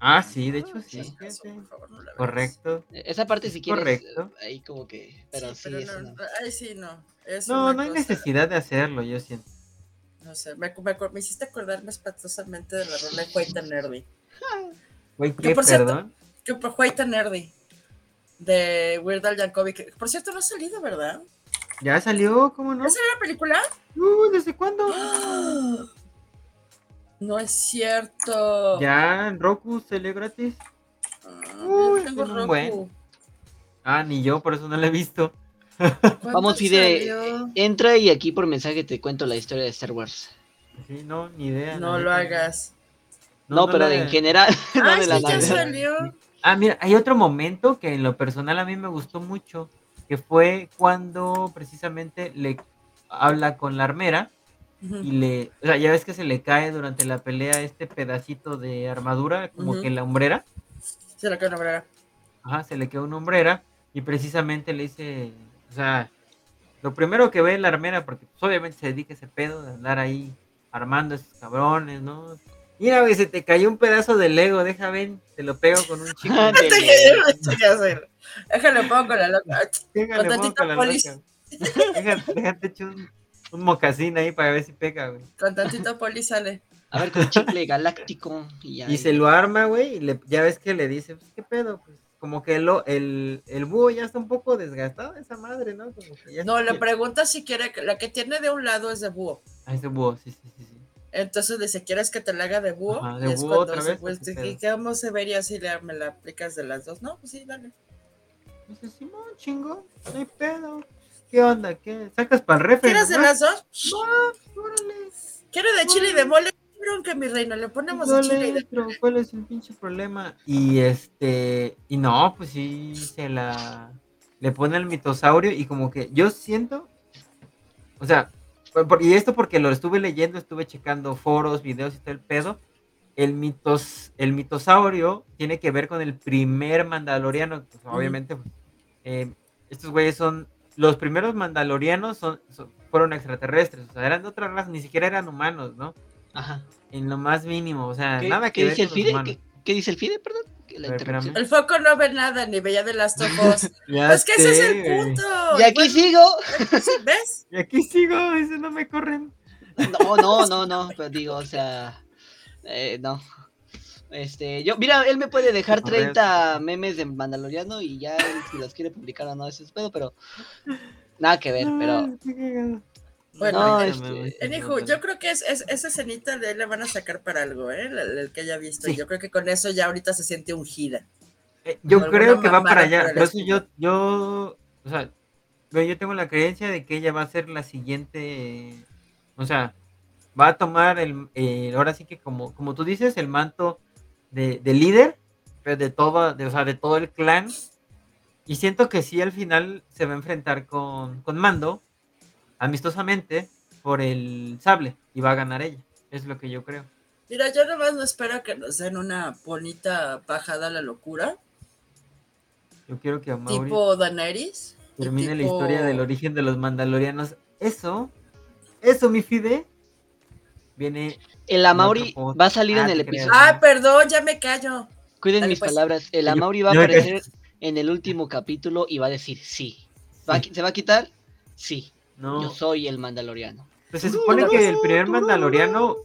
Ah, sí, de hecho sí. Caso, fíjate. por favor, no la. Correcto. Esa parte si quieres, Correcto. ahí como que, pero sí, Sí, pero no, sí, no. Es No, no hay cosa- necesidad de hacerlo, yo siento. No sé, me, me, hiciste acordarme espantosamente de la rola de White and Nerdy. Güey, Que ¿qué? por cierto- Perdón. Que por White and Nerdy. De Weird Al Yankovic. que, Por cierto, no ha salido, ¿verdad? ¿Ya salió? ¿Cómo no? ¿Ya salió la película? Uh, ¿Desde cuándo? No es cierto. Ya, en Roku salió gratis. Ah, Uy, yo tengo Roku. buen. Ah, ni yo, por eso no lo he visto. ¿Cuándo Vamos, Fide, salió? entra y aquí por mensaje te cuento la historia de Star Wars. Sí, no, ni idea. No la lo hagas. No, pero la- en general, no Ah, de sí, la ya Navidad. salió. Ah, mira, hay otro momento que en lo personal a mí me gustó mucho, que fue cuando precisamente le habla con la armera Y le, o sea, ya ves que se le cae durante la pelea este pedacito de armadura, como Ujú. que la hombrera, Se lo quiero nombrar. ajá, se le quedó una hombrera y precisamente le dice, o sea, lo primero que ve la armera, porque pues, obviamente se dedica a ese pedo de andar ahí armando a esos cabrones, ¿no? Mira, güey, se te cayó un pedazo de Lego, deja ven, te lo pego con un chico. Déjale pongo la loca. Pégale, Con la loca. Déjate, déjate echar un, un mocasín ahí para ver si pega, güey. Con tantito poli sale. A ver, con chicle galáctico y ya. Y se lo arma, güey, y le, ya ves que le dice, pues, ¿qué pedo? Pues, como que lo, el, el búho ya está un poco desgastado, esa madre, ¿no? Como que ya No, le quiere- pregunta si quiere. que- La que tiene de un lado es de búho. Ah, ese búho, sí, sí, sí. sí. Entonces dice, ¿quieres que te la haga de búho? Ajá, de Y es búho cuando otra vez, Pues, ¿o qué ¿y? ¿cómo se vería si le, me la aplicas de las dos? No, pues sí, dale. Dice, Simón, chingo, no hay pedo. ¿Qué onda? ¿Qué? ¿Sacas para el refri? ¿Quieres de las dos? No, órale. ¿Quiere de chile y de mole? que mi reina, le ponemos Dale, chile pero ¿cuál es el pinche problema? Y este, y no, pues sí, se la, le pone el mitosaurio y como que yo siento, o sea, y esto porque lo estuve leyendo, estuve checando foros, videos y todo el pedo, el mitos, el mitosaurio tiene que ver con el primer mandaloriano. pues, obviamente, eh, estos güeyes son los primeros mandalorianos son, son- fueron extraterrestres, o sea, eran de otra raza, ni siquiera eran humanos, ¿no? Ajá. En lo más mínimo, o sea, ¿Qué, nada que qué ver dice el los FIDE? humanos. ¿Qué, qué dice el FIDE, perdón? La. El foco no ve nada, ni veía de Us. Ya Pues que ese es el punto. Y aquí Bueno, sigo. ¿Ves? Y aquí sigo, dice, no me corren. No, no, no, no, pero digo, o sea, eh, no. Este, yo, mira, él me puede dejar Correcto. 30 memes de Mandaloriano y ya él, si los quiere publicar o no, ese es pedo, pero nada que ver, pero. Bueno, No, este, Anywho, yo creo que es, es- esa escenita de él le van a sacar para algo, ¿eh? El, el que haya visto. Sí. Yo creo que con eso ya ahorita se siente ungida. Eh, yo creo que va para allá. Por eso yo, yo, o sea, yo yo tengo la creencia de que ella va a ser la siguiente, o sea, va a tomar el, eh, ahora sí que como, como tú dices, el manto de, de líder, pero de todo, de, o sea, de todo el clan. Y siento que sí al final se va a enfrentar con, con Mando, amistosamente, por el sable, y va a ganar ella. Es lo que yo creo. Mira, yo nomás no espero que nos den una bonita bajada a la locura, Yo quiero que a Mauri tipo Daenerys. termine la historia del origen de los mandalorianos. Eso, eso, mi Fide, viene el Amauri va a salir en Ah, el episodio. Ah, perdón, ya me callo. Cuiden dale, mis pues. palabras, el Amauri va a aparecer en el último capítulo y va a decir sí. ¿Va a qui- ¿Se va a quitar? Sí. No, Yo soy el Mandaloriano. pues se supone que el primer mandaloriano,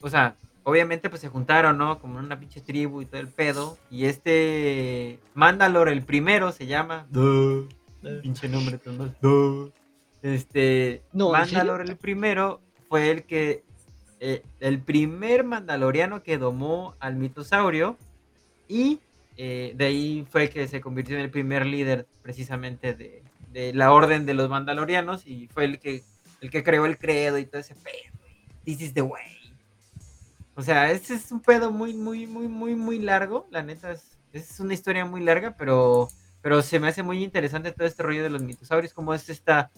o sea, obviamente pues se juntaron, ¿no? Como en una pinche tribu y todo el pedo. Y este Mandalor, el primero, se llama. Duh, pinche nombre, duh. Este No, ¿en Mandalor, el primero, fue el que. Eh, el primer mandaloriano que domó al mitosaurio. Y eh, de ahí fue que se convirtió en el primer líder, precisamente, de, de la orden de los mandalorianos. Y fue el que, el que creó el credo y todo ese pedo. This is the way. O sea, ese es un pedo muy, muy, muy, muy, muy largo. La neta, es, es una historia muy larga, pero, pero se me hace muy interesante todo este rollo de los mitosaurios, como es esta,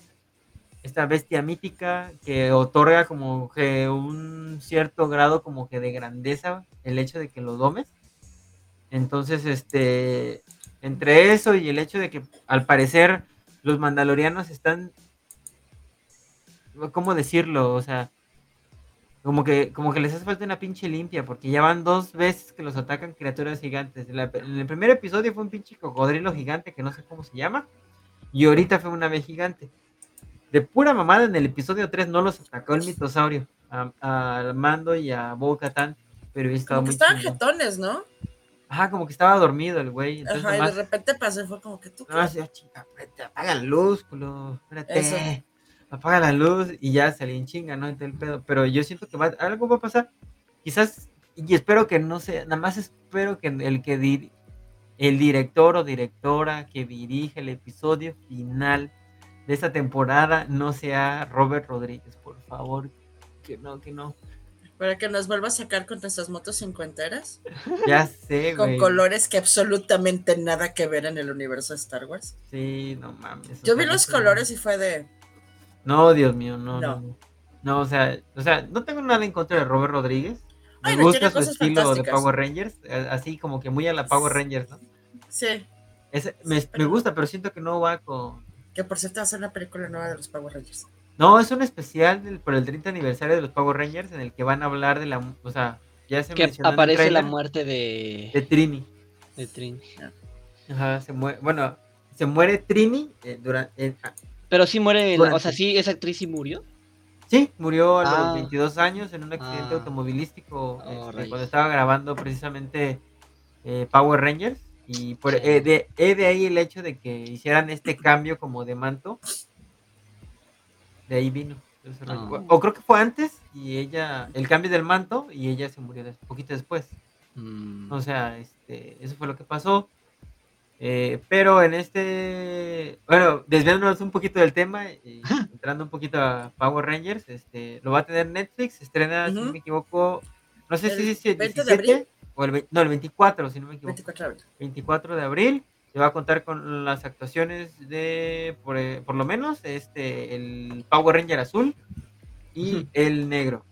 esta bestia mítica que otorga como que un cierto grado como que de grandeza el hecho de que lo domes. Entonces, este, entre eso y el hecho de que al parecer los mandalorianos están, ¿cómo decirlo? O sea, como que, como que les hace falta una pinche limpia, porque ya van dos veces que los atacan criaturas gigantes. La- en el primer episodio fue un pinche cocodrilo gigante que no sé cómo se llama, y ahorita fue una ave gigante. De pura mamada, en el episodio 3 no los atacó el mitosaurio, a, a Mando y a Bo Katan, pero estaba Como que muy estaban chingón. jetones, ¿no? Ajá, como que estaba dormido el güey. Entonces Ajá, y de repente pasó fue como que tú. no, "Ah, chinga, espérate, apaga la luz, culo. Espérate. Eso. Apaga la luz y ya salí en chinga, ¿no? Entonces, el pedo. Pero yo siento que va, algo va a pasar. Quizás, y espero que no sea, nada más espero que el que dir- el director o directora que dirige el episodio final de esta temporada no sea Robert Rodríguez, por favor. Que no, que no. Para que nos vuelva a sacar con nuestras motos cincuenteras. Ya sé, con güey. colores que absolutamente nada que ver en el universo de Star Wars. Sí, no mames. Yo vi los colores y fue de. No, Dios mío, no, No. no. O sea, o sea, no tengo nada en contra de Robert Rodríguez. Me Ay, no, gusta su estilo de. Power Rangers, eh, así como que muy a la Power Rangers, ¿no? Sí. Ese- me, me gusta, pero siento que no va con... Que por cierto va a ser una película nueva de los Power Rangers. No, es un especial del- por el 30 aniversario de los Power Rangers en el que van a hablar de la... O sea, ya se Que aparece la muerte de, de Trini. de Trin. Ajá, se muere... Bueno, se muere Trini eh, durante... Pero sí muere, o sea, sí, esa actriz sí murió. Sí, murió a los Ah. 22 años en un accidente Ah. automovilístico Oh, este, rayos. cuando estaba grabando precisamente eh, Power Rangers. Y por, eh, de, eh, de ahí el hecho de que hicieran este cambio como de manto. De ahí vino. Ah. O, creo que fue antes y ella, el cambio del manto y ella se murió des- poquito después. Mm. O sea, este, eso fue lo que pasó. Eh, pero en este, bueno, desviándonos un poquito del tema y entrando un poquito a Power Rangers, este, lo va a tener Netflix, estrena, si no me equivoco, no sé si ¿El es el 20 de 17 o el, no, el 24, si no me equivoco, 24 de abril. 24 de abril, se va a contar con las actuaciones de, por, eh, por lo menos, este, el Power Ranger azul y el negro.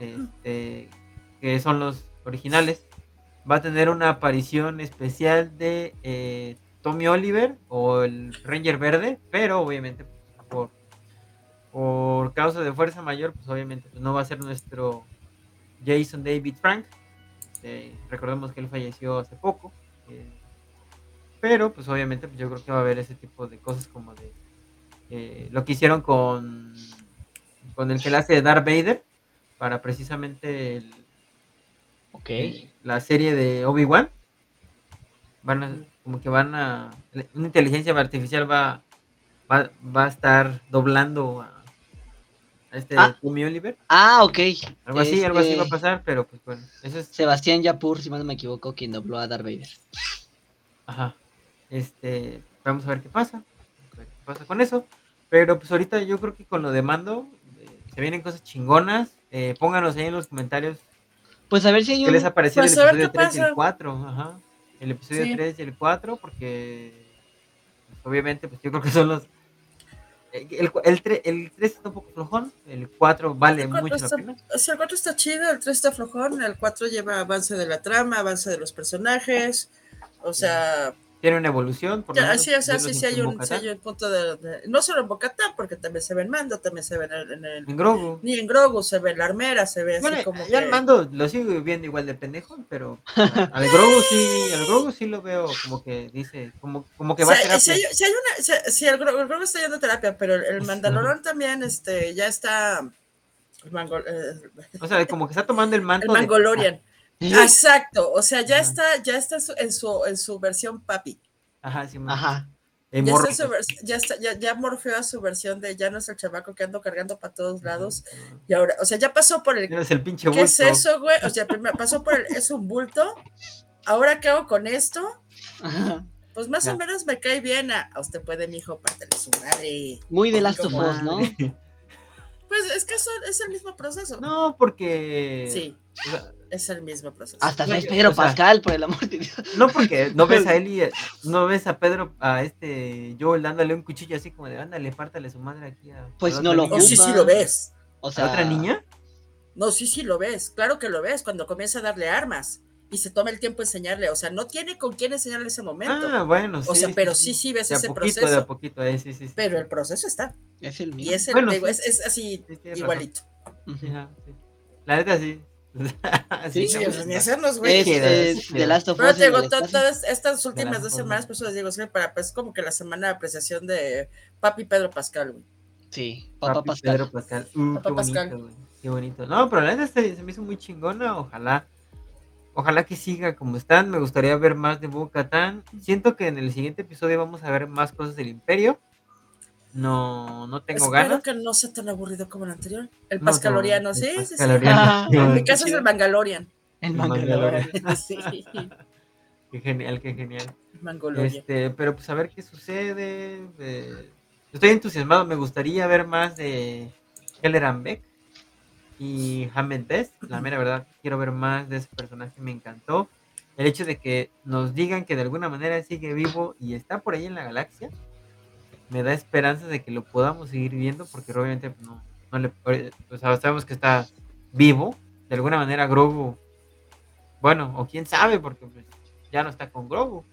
Este, que son los originales, va a tener una aparición especial de eh, Tommy Oliver o el Ranger Verde, pero obviamente por, por causa de fuerza mayor, pues obviamente pues, no va a ser nuestro Jason David Frank. Eh, recordemos que él falleció hace poco. eh, pero pues obviamente pues, yo creo que va a haber ese tipo de cosas como de eh, lo que hicieron con, con el que le hace de Darth Vader para precisamente el- Ok. la serie de Obi-Wan. Van a, como que van a, una inteligencia artificial va, va, va a estar doblando a este Ah. Tommy Oliver. Ah, ok. Algo así, algo así va a Este, pasar, pero pues bueno, eso es, Sebastián Yapur, si mal no me equivoco, quien dobló a Darth Vader. ajá, este, vamos a ver qué pasa, vamos a ver qué pasa con eso, pero pues ahorita yo creo que con lo de mando, eh, se vienen cosas chingonas, eh, pónganos ahí en los comentarios Pues a ver si hay ¿Qué un... les ha parecido Pues el episodio qué 3 y el pasa. 4? Ajá. El episodio Sí. 3 y el 4, porque pues, obviamente, pues yo creo que son los. Eh, El, el, tre- el 3 está un poco flojón, el 4 vale El cuatro mucho la está- pena. o sea, el 4 está chido, el 3 está flojón, el 4 lleva avance de la trama, avance de los personajes. O sea, Tiene una evolución, por ya, así, o sea, sí, sí hay, un, sí hay un punto de, de- No solo en Bocatán, porque también se ve en Mando, también se ve en el. en el- En Grogu. ni en Grogu se ve en la armera, se ve así Bueno, como. ya que- el mando lo sigo viendo igual de pendejo, pero al Grogu sí, al Grogu sí lo veo como que dice, como, como que va a Sí, terapia. sí hay, sí hay una, sí, sí, el, Grogu, el Grogu está yendo a terapia, pero el, el Mandalorón también este, ya está. El, Mangol- eh, O sea, como que está tomando el el manto de- Mangolorian. Exacto, o sea, ya Ajá. está, ya está su- en su, en su versión papi. Ajá, sí, Ajá. Ya, está su ya, está, ya, ya morfeó a su versión de ya no es el chamaco que ando cargando para todos lados. Ajá. Y ahora, o sea, ya pasó por el. Eres el pinche ¿Qué es bulto. eso, güey? O sea, primero pasó por el. Es un bulto. Ahora, ¿qué hago con esto? Ajá. Pues más Ya. o menos me cae bien. A, a usted puede, mijo, pártele su madre. Muy de Como Us, ¿no? Pues es que eso es el mismo proceso. No, porque. Sí, o sea, es el mismo proceso. Hasta No, es Pedro o sea- Pascal, por el amor de Dios. no porque no ves a él y no ves a Pedro, a este Joel dándole un cuchillo así como de ándale, pártale su madre aquí a. Pues a no lo niña". O sí, sí lo ves. O ¿A sea, otra niña? No, sí, sí lo ves. Claro que lo ves cuando comienza a darle armas y se toma el tiempo a enseñarle. O sea, no tiene con quién enseñarle ese momento. Ah, bueno, sí. o sea, pero sí, sí ves De a ese poquito, de proceso. a poquito, eh, sí, sí. sí. Pero el proceso está. es el Y mismo. es, el, Bueno, digo, sí. es, es así igualito. Ajá. La neta sí. Sí, Sí, no, o sea, ni hacernos, güey. Es, queda, es sí The queda. Last of Pero te digo, todas estas últimas dos semanas, pues digo, sí, para, pues como que la semana de apreciación de Papi Pedro Pascal, güey. Sí, Papá Papi Pascal. Pedro Pascal. Uh, Papá qué Pascal. bonito, güey. Qué bonito. No, pero la neta se, se me hizo muy chingona. Ojalá. Ojalá que siga como están. Me gustaría ver más de Bo-Katan. Siento que en el siguiente episodio vamos a ver más cosas del Imperio. No, no tengo Espero ganas. que no sea tan aburrido como el anterior. El No, Pascaloriano, el sí, sí, sí. Ah, En mi caso es el Mangalorian. El. Mandalorian. sí, Qué genial, qué genial. Este, pero pues a ver qué sucede. eh, estoy entusiasmado, me gustaría ver más de Beck y Hamed Best. La mera verdad, quiero ver más de ese personaje, me encantó. El hecho de que nos digan que de alguna manera sigue vivo y está por ahí en la galaxia, me da esperanza de que lo podamos seguir viendo, porque obviamente pues, no, no le, o sea, sabemos que está vivo. De alguna manera Grogu, bueno, o quién sabe, porque pues, ya no está con Grogu.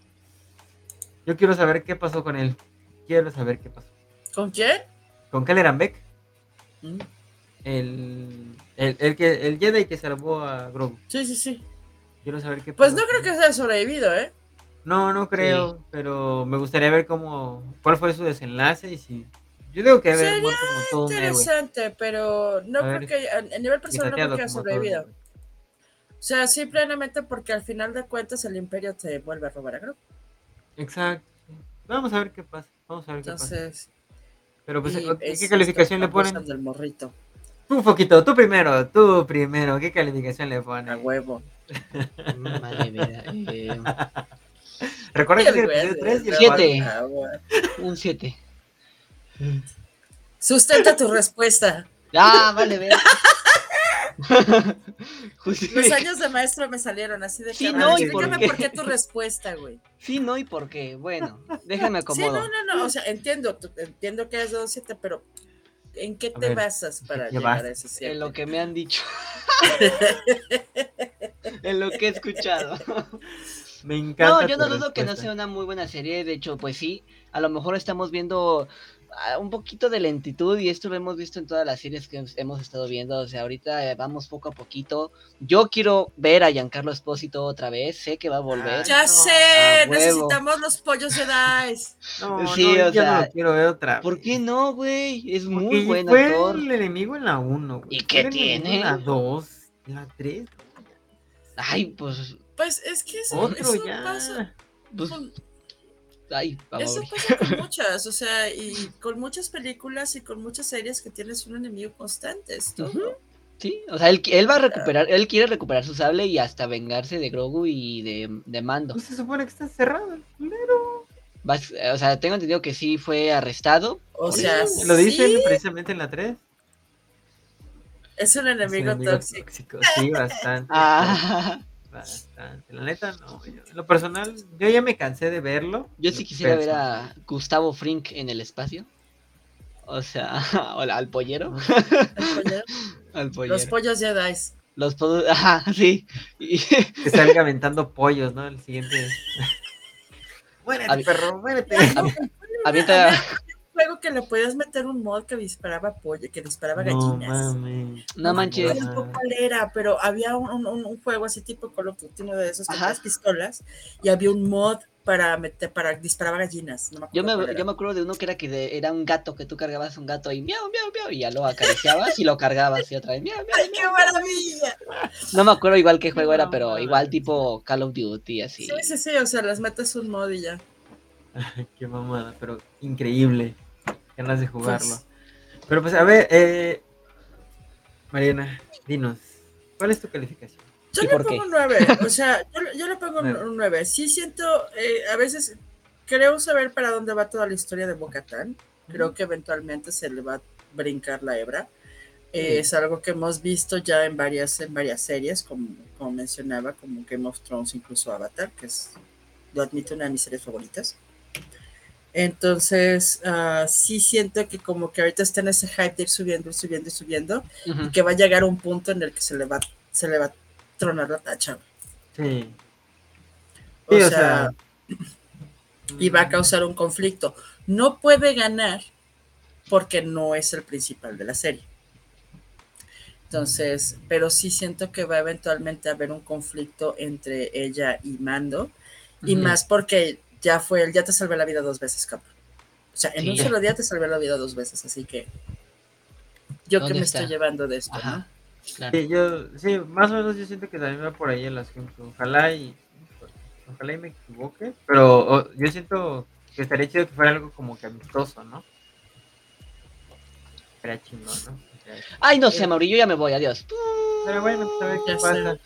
Yo quiero saber qué pasó con él. Quiero saber qué pasó. ¿Con quién? Con Kelleran Beck, Mm, el, el, el que, el Jedi que salvó a Grogu. Sí, sí, sí. Quiero saber qué Pues pasó no creo que haya sobrevivido, ¿eh? No, no creo, pero me gustaría ver cómo, cuál fue su desenlace y si... Yo digo que muerto como todo un héroe. Interesante, pero no A creo ver, que a, a nivel personal no creo que todo sobrevivido. O sea, sí, plenamente porque al final de cuentas el imperio te vuelve a robar a Grogu. Exacto. Vamos a ver qué pasa. Vamos a ver qué pasa. Entonces, Pero pues, ¿qué es- calificación le ponen? del morrito, Tú, Foquito, tú primero, tú primero. ¿Qué calificación le a pones? huevo. Madre mía. eh, Recuerda que es el güey, episodio 3 y el Siete. 4. Ah, un 7. Sustenta tu respuesta. Ah, vale, ver. Justi- Los años de maestro me salieron así de Sí, que, no, "A ver, ¿y explícame por qué? por qué tu respuesta, güey. Sí, no, y por qué. Bueno, déjame Sí, acomodo. no, no, no, o sea, entiendo, entiendo que es de 7, pero ¿en qué A te ver, basas para llegar a ese 7? En lo que me han dicho. en lo que he escuchado. Me encanta. No, yo no dudo que no sea una muy buena serie. De hecho, pues sí, a lo mejor estamos viendo ah, un poquito de lentitud y esto lo hemos visto en todas las series que hemos- estado viendo. O sea, ahorita eh, vamos poco a poquito. Yo quiero ver a Giancarlo Espósito otra vez. Sé que va a volver. Ya no, sé, necesitamos los pollos de Dice. No, Sí, no, o yo no lo quiero ver otra ¿Por qué no, güey? Es muy Porque buen fue actor. el enemigo en la 1. ¿Y qué tiene? En la 2, en la 3. Ay, pues. Pues es que eso, Otro eso ya. pasa. pues con- ay, vamos. Eso pasa con muchas, o sea, y con muchas películas y con muchas series que tienes un enemigo constante, es todo. Sí, o sea, él, él va a recuperar, él quiere recuperar su sable y hasta vengarse de Grogu y de, de Mando. Pues se supone que está cerrado el culero. Vas- o sea, tengo entendido que sí fue arrestado. O sea, eso. Lo dicen sí, precisamente en la 3. es un Es enemigo enemigo tóxico. Sí, bastante. Ah, Bastante. La neta, no. yo- en lo personal, yo ya me cansé de verlo. yo sí quisiera ver a Gustavo Frink en el espacio. O sea, hola, al pollero. El pollero. Al pollero. Los pollos de Dice. Los puedo- Ajá, sí. Y- Que salga aventando pollos, ¿no? El siguiente. Muérete, Avi- perro, muérete. Avienta. Que le podías meter un mod que disparaba pollo, que disparaba No gallinas. mames. No manches. No recuerdo cuál era, pero había un, un- un juego así tipo Call of Duty, uno de esos pistolas, y había un mod para meter, para disparar gallinas. No me Yo me, yo me acuerdo de uno que era que de- era un gato, que tú cargabas un gato y miau, miau, miau, y ya lo acariciabas y lo cargabas y otra vez miau, miau. ¡Ay, qué maravilla! No me acuerdo igual qué juego era, No, pero igual tipo Call of Duty, así. Sí, sí, sí, o sea, les metes un mod y ya. Qué mamada, pero increíble. Ganas de jugarlo. Pues- Pero pues, a ver, eh, Mariana, dinos, ¿cuál es tu calificación? Yo ¿Y le pongo qué? un 9, o sea, yo, yo le pongo un, Nueve. un 9. Sí siento, eh, a veces creo saber para dónde va toda la historia de Bocatán. Creo que eventualmente se le va a brincar la hebra. Eh, Sí. Es algo que hemos visto ya en varias, en varias series, como, como mencionaba, como Game of Thrones, incluso Avatar, que es, lo admito, una de mis series favoritas. Entonces, ah, sí siento que como que ahorita está en ese hype de ir subiendo, ir subiendo y subiendo, y que va a llegar un punto en el que se le va, se le va a tronar la tacha. Sí. O, Sí, o sea, sea, y va a causar un conflicto. No puede ganar porque no es el principal de la serie. Entonces, pero sí siento que va eventualmente a haber un conflicto entre ella y Mando, y más porque ya fue el ya te salvé la vida dos veces, cabrón. O sea, en Sí. un solo día te salvé la vida dos veces, así que yo que ¿Dónde me está? estoy llevando de esto, ¿no? Claro. Sí, yo, sí, más o menos yo siento que también va por ahí el asunto. Ojalá y, ojalá y me equivoque, pero o- yo siento que estaría chido que fuera algo como que amistoso, ¿no? Estaría chingón, ¿no? Estaría chido. Ay, no sé, Mauri, yo ya me voy, adiós. Pero bueno, pues a ver qué Ya sé.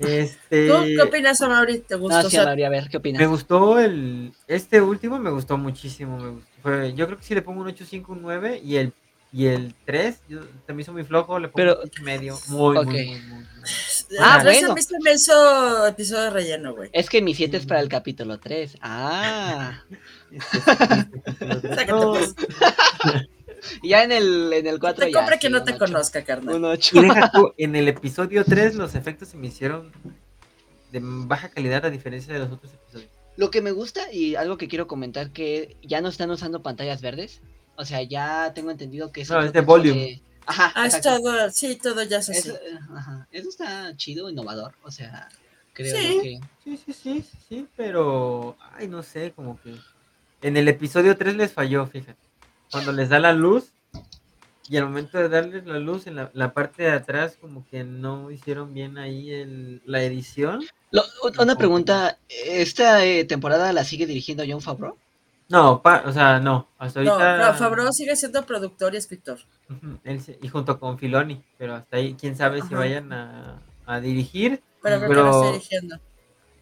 Este, ¿Tú qué opinas, Amaury? ¿Te gustó? No, sí, sea, Mauri, a ver, ¿qué me opinas? gustó el, este último me gustó muchísimo, me gustó. Fue- yo creo que sí le pongo un 8.5, un 9 y el y el 3 yo, se me hizo muy flojo, le pongo Pero- un 8 medio, muy, Ok. muy, muy, muy, muy. Ah, tres bueno. a mí se me hizo episodio de relleno, güey. Es que mi 7 es para el capítulo 3. Ah. Sácate, No, pues. ya en el, en el 4 Te ya. compra sí, que no te ocho. conozca, carnal. Un 8. Y deja tú, en el episodio 3 los efectos se me hicieron de baja calidad a diferencia de los otros episodios. Lo que me gusta y algo que quiero comentar que ya no están usando pantallas verdes. O sea, ya tengo entendido que No, es de tipo volume. Ajá. Ah, es todo, sí, todo ya así. Eso, ajá, eso está chido, innovador. O sea, creo Sí. que. Sí, sí, sí, sí, sí, pero, ay, no sé, como que en el episodio 3 les falló, fíjate. Cuando les da la luz y al momento de darles la luz en la, la parte de atrás como que no hicieron bien ahí el, la edición. Lo- una pregunta: ¿esta eh, temporada la sigue dirigiendo John Favreau? No, pa- o sea, no, hasta No, ahorita... Fa- Favreau sigue siendo productor y escritor. Él y junto con Filoni, pero hasta ahí, quién sabe si vayan a, a dirigir. Pero creo que lo está dirigiendo.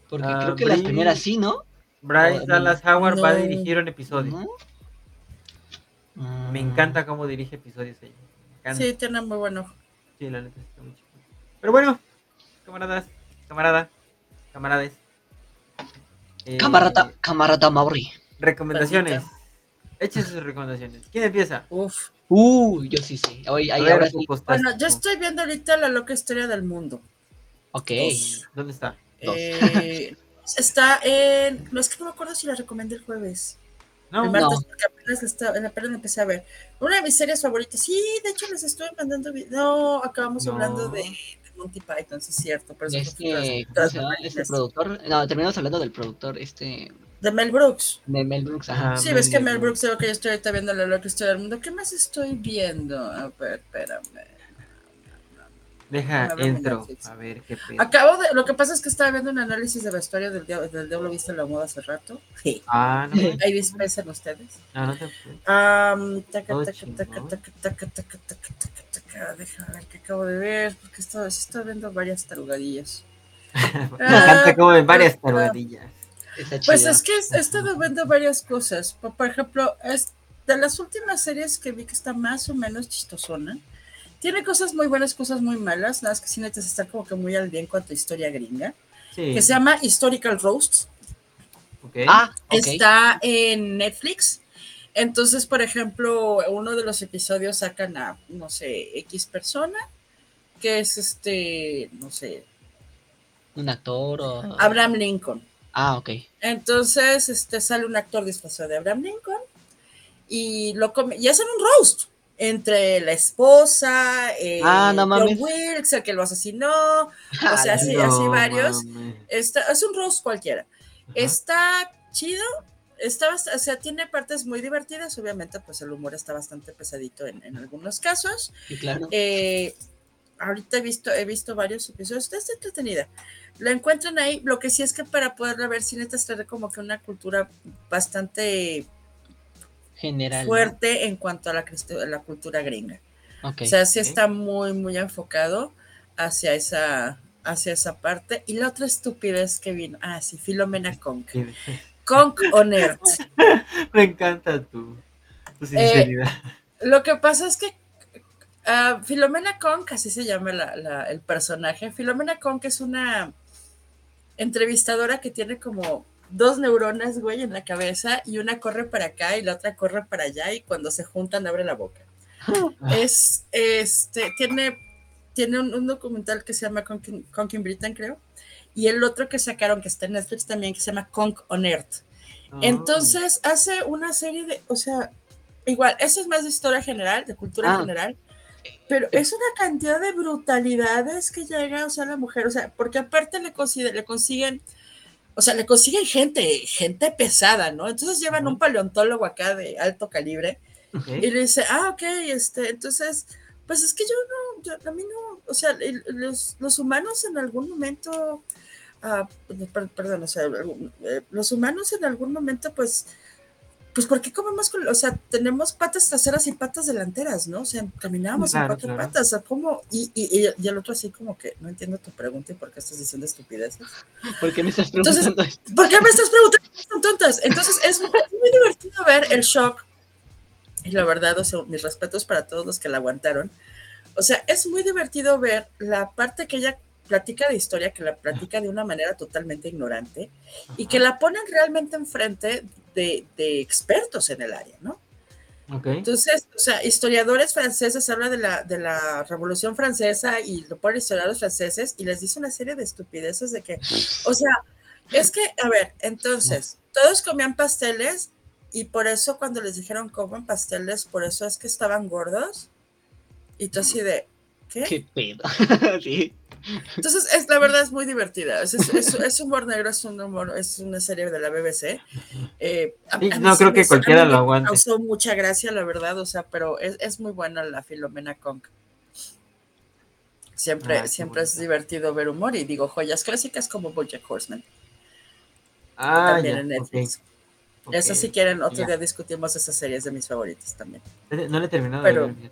Porque Ah, creo que las primeras sí, ¿no? Bryce Dallas Howard va a no. dirigir un episodio. ¿No? Mm. encanta cómo dirige episodios ella. Me. Sí, tiene muy buen ojo. Sí, la neta está muy chido. Pero bueno, camaradas, camarada, camarades. Eh, Camarata, camarata Mauri. Recomendaciones. Echen sus recomendaciones. ¿Quién empieza? Uf. Uh, yo sí sé. Hoy, ahí ahora sí. Bueno, yo estoy viendo ahorita la loca historia del mundo. Ok. Dos. ¿Dónde está? Eh, está en. No es que no me acuerdo si la recomendé el jueves. No, el martes, no. porque apenas, la estaba- apenas la empecé a ver. Una de mis series favoritas. Sí, de hecho les estuve mandando. No, acabamos No. hablando de, de Monty Python, sí es cierto. Pero tras- este, ¿cómo tras? Este productor. No, terminamos hablando del productor, este. De Mel Brooks. De Mel Brooks. Ajá. Sí, ves que Mel Mel Brooks. Digo que yo estoy ahorita viendo la loca historia del mundo. ¿Qué más estoy viendo? A ver, espérame. Deja, A ver, entro. A ver qué pedo. Acabo de. Lo que pasa es que estaba viendo un análisis de vestuario del Diablo, del Diablo Viste en la Moda hace rato. Sí. Ah, no. Ahí dispensen ustedes. Ah, no te Am, taca, taca, chingón. taca, taca, taca, taca, taca, taca, taca. Déjame ver qué acabo de ver, porque estaba, estaba viendo varias tarugadillas. Me encanta como en varias Ah, tarugadillas. Está Pues es que he estado viendo varias cosas. Por, por ejemplo, es de las últimas series que vi que está más o menos chistosona. Tiene cosas muy buenas, cosas muy malas. Nada más que sí necesitas estar como que muy al día en cuanto a historia gringa. Sí. Que se llama Historical Roast. ok. Ah, ok. Está en Netflix. Entonces, por ejemplo, uno de los episodios sacan a, no sé, X persona, que es este, no sé, Un actor o. Abraham Lincoln. Ah, ok. Entonces, este sale un actor disfrazado de Abraham Lincoln y lo come, y hacen un roast entre la esposa, eh, Ah, no John. Wilkes, el que lo asesinó, o sea, así, No así varios. Está, es un roast cualquiera. Ajá. Está chido, está, o sea, tiene partes muy divertidas, obviamente, pues el humor está bastante pesadito en, en algunos casos. Sí, claro. Eh, ahorita he visto, he visto varios episodios, está entretenida. La encuentran ahí, lo que sí es que para poderla ver, sí necesitas tener como que una cultura bastante General. ¿no? fuerte en cuanto a la, cultura gringa. O sea, sí está muy, muy enfocado hacia esa, hacia esa parte. Y la otra estupidez que vino, ah, sí, Filomena Conk. Conk on Earth. Me encanta tu, tu Eh, sinceridad. Lo que pasa es que ah, Filomena Conk, así se llama la- la- el personaje. Filomena Conk es una entrevistadora que tiene como dos neuronas, güey, en la cabeza y una corre para acá y la otra corre para allá y cuando se juntan abre la boca. es, este, tiene, tiene un, un documental que se llama Conking, Conking Britain, creo, y el otro que sacaron, que está en Netflix también, que se llama Conk on Earth. Ah, Entonces hace una serie de, o sea, igual, eso es más de historia general, de cultura Ah. general, pero es una cantidad de brutalidades que llega, o sea, la mujer, o sea, porque aparte le, consigue- le consiguen, o sea, le consiguen gente, gente pesada, ¿no? Entonces llevan un paleontólogo acá de alto calibre y le dice, ah, ok, este, entonces, pues es que yo no, yo- a mí no, o sea, el- los, los humanos en algún momento, per- perdón, o sea, eh, los humanos en algún momento, pues, pues, ¿por qué comemos con, o sea, tenemos patas traseras y patas delanteras, ¿no? O sea, caminábamos en Claro, cuatro claro. patas, o sea, ¿cómo? Y, y, y- el otro así como que, no entiendo tu pregunta y por qué estás diciendo estupideces. ¿Por qué me estás Entonces- preguntando esto? ¿Por qué me estás preguntando? Son tontas. Entonces es muy, muy divertido ver el shock. Y la verdad, o sea, mis respetos para todos los que la aguantaron. O sea, es muy divertido ver la parte que ella platica de historia, que la platica de una manera totalmente ignorante y que la ponen realmente enfrente de, de expertos en el área, ¿no? Entonces, o sea, historiadores franceses hablan de la, de la Revolución Francesa y lo ponen historiadores franceses y les dice una serie de estupideces de que, o sea, es que, a ver, entonces, todos comían pasteles y por eso cuando les dijeron coman pasteles, por eso es que estaban gordos. Y tú así de, ¿qué? ¿Qué pedo? sí. Entonces, es, la verdad es muy divertida. Es, es- es- es humor negro, es un humor, es una serie de la BBC. Eh, a- Sí, a mí no creo que cualquiera lo aguante. Causó mucha gracia, la verdad, o sea, pero es, es muy buena la Filomena Conk. Siempre, Ah, siempre es divertido ver humor y digo joyas clásicas como Bojack Horseman, Ah, también ya, en Netflix. ok, Esa ok. si quieren, otro ya. día discutimos esas series de mis favoritas también. No le he terminado Pero- de ver.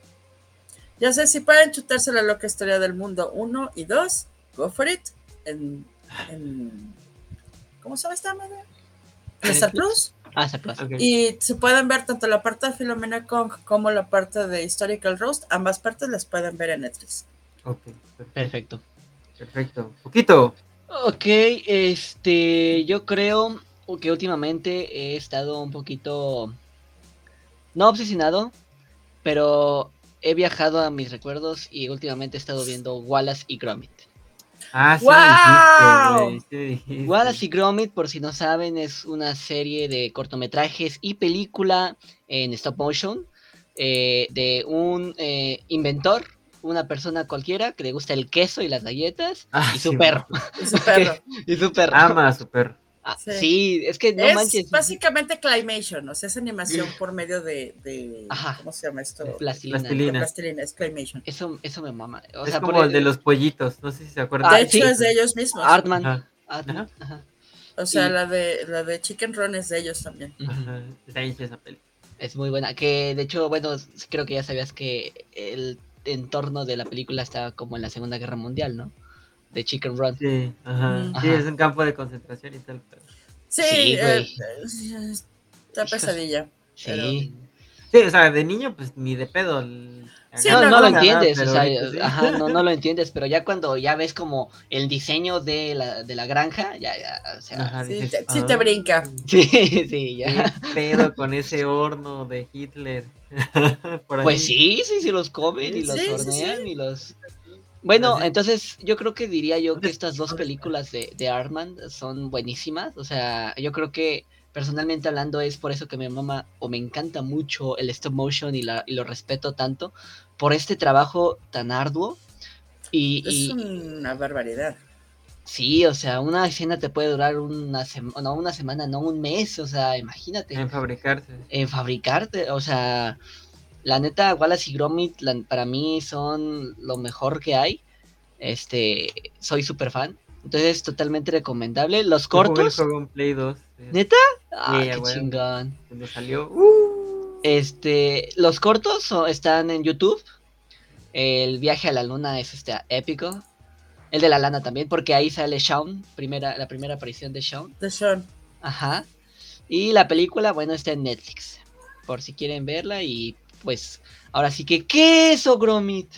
Ya sé, si pueden chutarse la loca historia del mundo 1 y 2, go for it. En, en- ¿Cómo se llama esta madre? En Star Plus. Ah, se aplaude. Ok. Y se pueden ver tanto la parte de Filomena Kong como la parte de Historical Roast. Ambas partes las pueden ver en Netflix. Ok, perfecto. Perfecto. perfecto. Poquito. Ok, este, yo creo que últimamente he estado un poquito, no obsesionado, pero he viajado a mis recuerdos y últimamente he estado viendo Wallace y Gromit. Ah, sí, güey, sí. Wallace y Gromit, por si no saben, es una serie de cortometrajes y película en stop motion eh, de un eh, inventor, una persona cualquiera que le gusta el queso y las galletas Ah, y sí, su perro. Y su perro. y su perro. Ama a su perro. Ah, Sí. sí. es que no es manches. básicamente Climation, o sea, es animación por medio de, de- Ajá. ¿cómo se llama esto? Plastilina. Plastilina. Plastilina, es Climation. Eso, eso me mama. O es sea, como el de los pollitos, no sé si se acuerdan. Ah, de hecho, sí. es de ellos mismos. Artman. Ajá, Artman, ajá. o sea, y- la de la de Chicken Run es de ellos también. Ajá, está esa peli. Es muy buena. Que de hecho, bueno, creo que ya sabías que el entorno de la película está como en la Segunda Guerra Mundial, ¿no? De Chicken Run. Sí, ajá. Sí, es un campo de concentración y tal. pero- Sí, Sí, eh, está pesadilla. Sí. Sí, o sea, de niño, pues ni de pedo. el- Sí, no, no, no lo entiendes, pero o sea, ajá, no, no lo entiendes, pero ya cuando ya ves como el diseño de la, de la granja, ya, ya, o sea, Ajá, Sí, dices, te- sí te "Ah, brinca". sí, sí, ya. ¿Qué pedo con ese horno de Hitler? Por ahí. Pues sí, sí, sí los comen y Sí, los sí, sí. hornean y los... Bueno, entonces yo creo que diría yo que estas dos películas de, de Armand son buenísimas, o sea, yo creo que personalmente hablando es por eso que me mama o me encanta mucho el stop motion y, la, y lo respeto tanto por este trabajo tan arduo y, Es y- una barbaridad. sí, o sea, una escena te puede durar una semana, no una semana, no un mes, o sea, imagínate En fabricarse. en fabricarte, o sea, la neta, Wallace y Gromit la- para mí son lo mejor que hay. Este, soy súper fan. Entonces, totalmente recomendable. Los jugué cortos, Play 2. eh, ¿Neta? ah, qué chingón. Cuando salió. uh, Este, los cortos están en YouTube. El viaje a la luna es este épico. El de la lana también, porque ahí sale Shaun, primera, la primera aparición de Shaun. De Sean. Ajá. Y la película, bueno, está en Netflix. Por si quieren verla. Y pues, ahora sí que, queso, Gromit.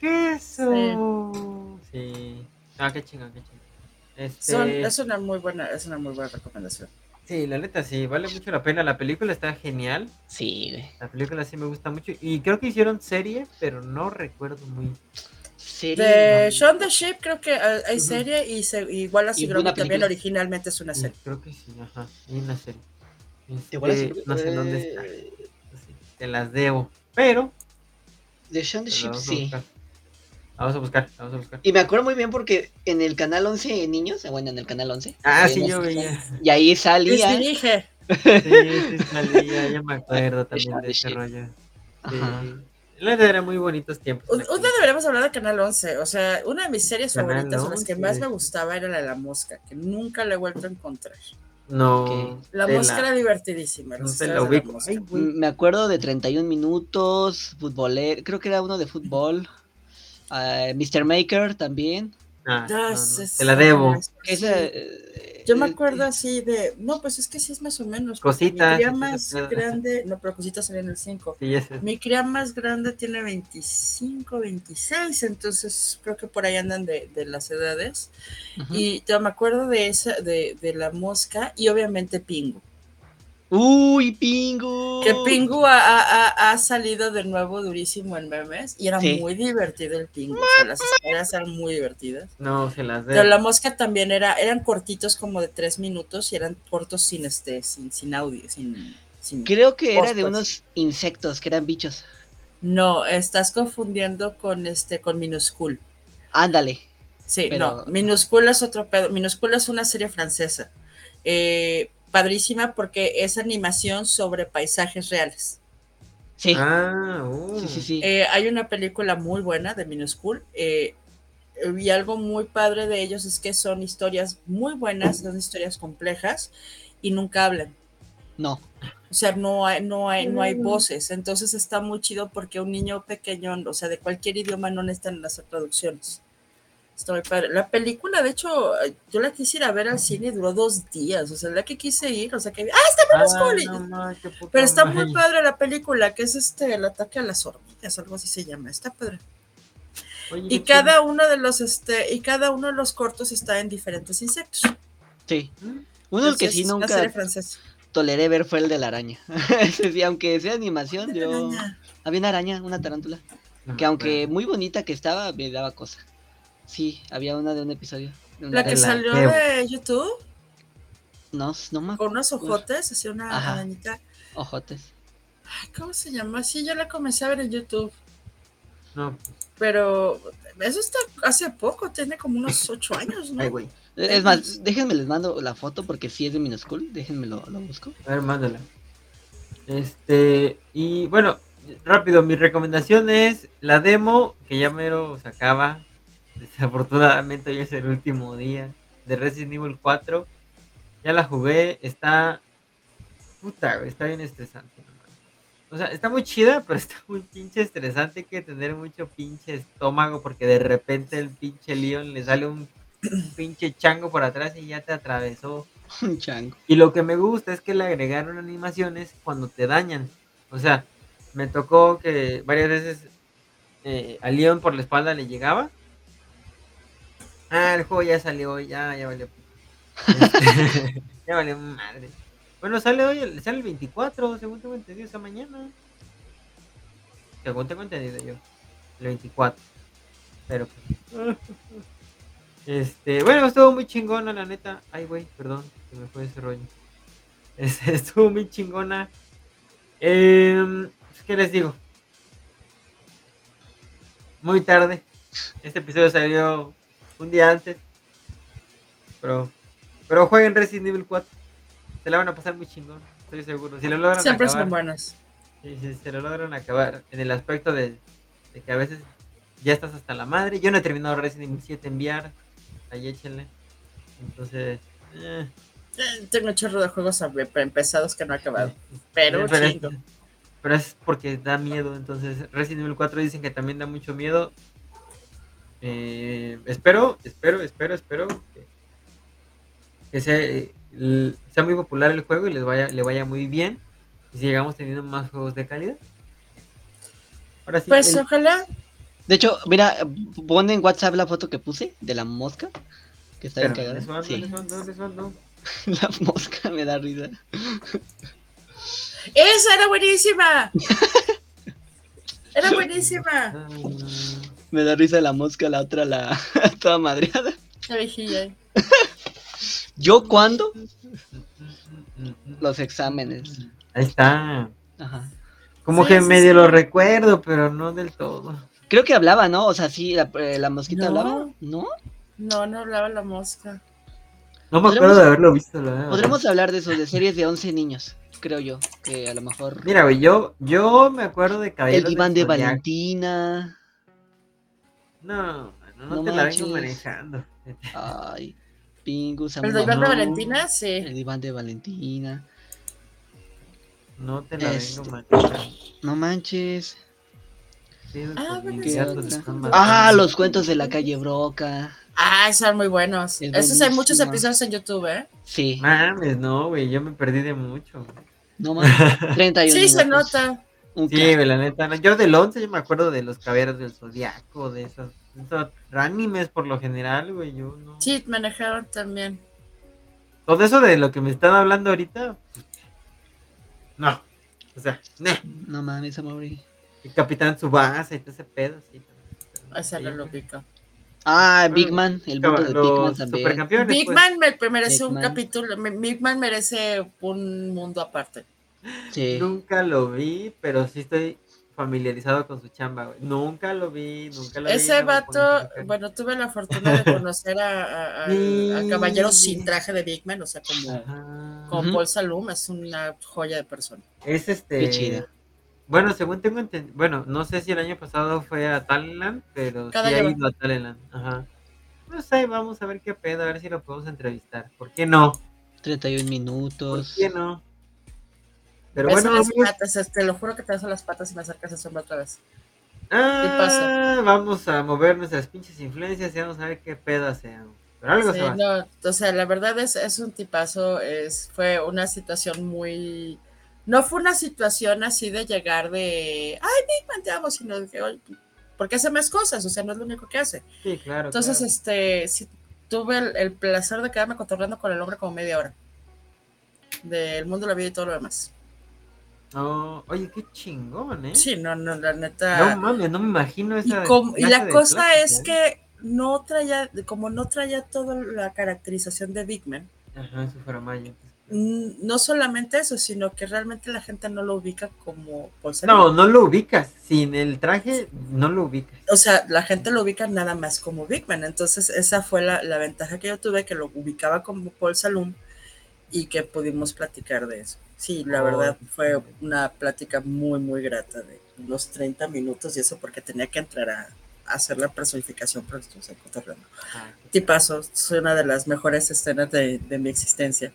¡Queso! Sí. Ah, qué chingón, qué chingón. Este, Son- es una muy buena, es una muy buena recomendación. Sí, la neta sí, vale mucho la pena. La película está genial. Sí, güey. La película sí me gusta mucho. Y creo que hicieron serie, pero no recuerdo muy. Serie. De Shaun the Sheep creo que hay hay serie y, se, una Gromit también originalmente es una Sí, serie. creo que sí, ajá. Y una serie. Este, no sé dónde está. Sí, Te las debo. Pero. De a sí. Vamos a buscar, vamos a buscar. Y me acuerdo muy bien porque en el canal 11 Niños, eh, bueno, en el canal 11. Ah, ahí sí, yo veía. Y ahí salía. dirige. Sí, sí, salía, ya me acuerdo también de ese rollo. Ajá. Sí. La verdad era muy bonitos tiempos. Un, día deberíamos hablar de Canal 11. O sea, una de mis series Canal favoritas o las que 11. más me gustaba era la de la mosca, que nunca la he vuelto a encontrar. No. La mosca era divertidísima. No se la ubico. Ay, Me acuerdo de 31 minutos, futbolero, creo que era uno de fútbol. ah, Mr. Maker también. Ah, no, Te la debo. eh, Yo me acuerdo así de. No, pues es que sí es más o menos. Cositas, Mi cría más grande. No, pero cositas salían en el 5. Sí, ese. Mi cría más grande tiene 25, 26, entonces creo que por ahí andan de, de las edades. Y yo me acuerdo de esa, de, de la mosca y obviamente Pingu. Uy, Pingu. Que Pingu ha, ha- ha- ha salido de nuevo durísimo en memes y era Sí. muy divertido el Pingu. O sea, las historias eran muy divertidas. No, se las Pero debo. la mosca también era, eran cortitos como de tres minutos y eran cortos sin este, sin, sin audio, sin, sin- Creo que era de unos insectos, que eran bichos. No, estás confundiendo con este, con Minuscule. Ándale. Sí, Pero- no, Minuscula es otro pedo. Minuscula es una serie francesa. Eh, padrísima porque es animación sobre paisajes reales. Sí. Ah, uh. sí, sí, sí. Eh, hay una película muy buena de Minuscule. eh, y algo muy padre de ellos es que son historias muy buenas, son historias complejas y nunca hablan. No. O sea, no hay, no hay, no hay voces. Entonces está muy chido porque un niño pequeño, o sea, de cualquier idioma no necesitan las traducciones. Está muy padre. La película, de hecho, yo la quisiera ver al cine y duró dos días. O sea, la que quise ir, o sea, que. ¡Ah, está Ah, Minuscule! no, Pero está madre. muy padre la película, que es este, el ataque a las hormigas, algo así se llama. Está padre. Oye, Y cada uno de los, este, y cada uno de los cortos está en diferentes insectos. Sí. ¿Mm? Uno que Entonces, sí una nunca toleré ver fue el de la araña. Sí, aunque sea animación, yo. Araña. Había una araña, una tarántula. No Que aunque muy bonita que estaba, me daba cosa. Sí, había una de un episodio. de una La que salió de YouTube No, no me con unos ojotes, así una Ajá. arañita. Ojotes. Ay, ¿Cómo se llama? Sí, yo la comencé a ver en YouTube. No, Pero eso está hace poco, tiene como unos ocho años, ¿no? ay, güey. Es más, déjenme les mando la foto porque sí es de Minuscool. Déjenme lo, lo busco. A ver, mándala. Este, y bueno, rápido, mi recomendación es la demo que ya mero se acaba. Desafortunadamente hoy es el último día de Resident Evil 4. Ya la jugué, está. Puta, está bien estresante. no. O sea, está muy chida, pero está muy pinche estresante. Hay que tener mucho pinche estómago porque de repente el pinche Leon le sale un pinche chango por atrás y ya te atravesó. Un chango. Y lo que me gusta es que le agregaron animaciones cuando te dañan. O sea, me tocó que varias veces eh, a Leon por la espalda le llegaba. Ah, el juego ya salió, ya, ya valió. Este, ya valió madre. Bueno, sale hoy, sale el 24, según tengo entendido, esta mañana. Según tengo entendido yo. El 24. Pero pues. Este, bueno, estuvo muy chingona, la neta. Ay, güey, perdón, se me fue ese rollo. Este, estuvo muy chingona. Pues, ¿Qué les digo? Muy tarde. Este episodio salió un día antes. Pero, pero jueguen Resident Evil 4. Se la van a pasar muy chingón, estoy seguro. Si lo logran Siempre acabar, son buenas. Sí, sí, se lo logran acabar. En el aspecto de, de que a veces ya estás hasta la madre. Yo no he terminado Resident Evil 7 enviar. Ahí échenle. Entonces. eh, Eh, Tengo un chorro de juegos empezados que no he acabado. Pero pero, chingo. pero es porque da miedo. Entonces, Resident Evil 4 dicen que también da mucho miedo. Eh, espero, espero, espero, espero que, que sea, eh, el- sea muy popular el juego y les vaya, le vaya muy bien. Y sigamos teniendo más juegos de calidad. Ahora sí, Pues el- ojalá. De hecho, mira, pon en WhatsApp la foto que puse de la mosca. Que está bien cagada. Sí, la mosca me da risa. ¡Esa era buenísima! Era buenísima. Me da risa la mosca, la otra la toda madreada. La viejilla. ¿Yo cuándo? Los exámenes. Ahí está. Ajá. Como Sí, que sí, medio sí. lo recuerdo, pero no del todo. Creo que hablaba, ¿no? O sea, sí, la, eh, la mosquita No. hablaba, ¿no? No, no hablaba la mosca. No me Podremos- acuerdo de haberlo visto. La verdad. Podremos hablar de eso, de series de 11 niños, creo yo. Que a lo mejor. Mira, güey, yo, yo me acuerdo de el Caballeros del diván de Zodiaco. Valentina. No, mano, no, No te la manches. vengo manejando. Ay, Pingus, ¿El de Iván de no. Valentina? Sí. El diván de Valentina. No te la Este. vengo manejando. No manches. Sí, Ah, bueno, Ah, los cuentos de la calle Broca. Ah, son muy buenos. Es Esos hay muchos episodios en YouTube, ¿eh? Sí. Mames, no, güey, yo me perdí de mucho. No más. 31 Sí, se nota. Un Sí, la neta. no, Yo del 11 yo me acuerdo de los Caballeros del Zodiaco, de esos, de esos animes por lo general, güey, yo no. Sí, manejaron también. Todo eso de lo que me están hablando ahorita, no. O sea, ne. No mames, Amaury. El Capitán Subasa y todo ese pedo, sí. Esa Sí, no lo güey. Ah, Big Man. El mundo de Big Man también. Big pues. Man me- merece Big un Man. capítulo. me- Big Man merece un mundo aparte. Sí. Nunca lo vi, pero sí estoy familiarizado con su chamba, güey. Nunca lo vi, nunca lo vi. Ese vato, bueno, tuve la fortuna de conocer a, a- a- Sí. a caballeros sin traje de Big Man, o sea, como, Ajá. Ujú. Paul Salum, es una joya de persona. Es este. Qué chida. Bueno, según tengo entendido, bueno, no sé si el año pasado fue a Talentland, pero Cada sí ha va. ido a Talentland. Ajá. No sé, vamos a ver qué pedo, a ver si lo podemos entrevistar. ¿Por qué no? 31 ¿Por minutos. qué no? Pero Beso bueno, las amigos, patas, te lo juro que te beso las patas y me acercas a sombra otra vez. ah, vamos a mover nuestras pinches influencias y vamos a ver qué pedo hacemos. Pero algo Sí, se va. no, o sea, la verdad es, es un tipazo, es, fue una situación muy... No fue una situación así de llegar de, ay, te amo, sino de que, "Oye, porque hace más cosas, o sea, no es lo único que hace. Sí, claro. Entonces, claro. este, sí, tuve el, el placer de quedarme cotorreando con el hombre como media hora. Del mundo, la vida y todo lo demás. No, oye, qué chingón, ¿eh? Sí, no, no, la neta. No mames, no me imagino y, esa. como- y clase la de cosa es ¿eh? que no traía, como no traía toda la caracterización de Big Man, Ajá, su Faramaya. mm, no solamente eso, sino que realmente la gente no lo ubica como. No, no lo ubicas. Sin el traje, no lo ubicas. O sea, la gente lo ubica nada más como Big Man. Entonces, esa fue la, la ventaja que yo tuve, que lo ubicaba como Paul Salum y que pudimos platicar de eso. Sí, la Oh, verdad fue una plática muy, muy grata de unos 30 minutos y eso porque tenía que entrar a, hacer la personificación pero esto se cotorreando. Ah, Tipazo, es una de las mejores escenas de, de mi existencia.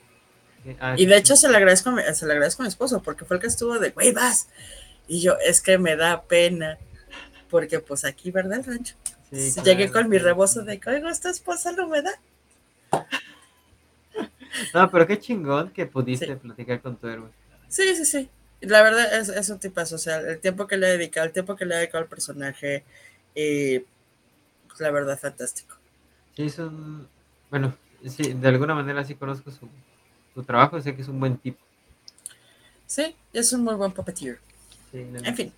Ah, Y de hecho se le agradezco, a mi- se le agradezco a mi esposo porque fue el que estuvo de, güey, vas. Y yo, es que me da pena porque pues aquí, ¿verdad, el rancho? Sí, Llegué con mi rebozo de, oigo, esta esposa no me da. No, pero qué chingón que pudiste Sí. platicar con tu héroe. Sí, sí, sí. La verdad es, es un tipazo. O sea, el tiempo que le he dedicado, el tiempo que le he dedicado al personaje, eh, pues, la verdad, fantástico. Sí, es un. Bueno, sí, de alguna manera sí conozco su, su trabajo, sé que es un buen tipo. Sí, es un muy buen puppeteer. Sí, En fin,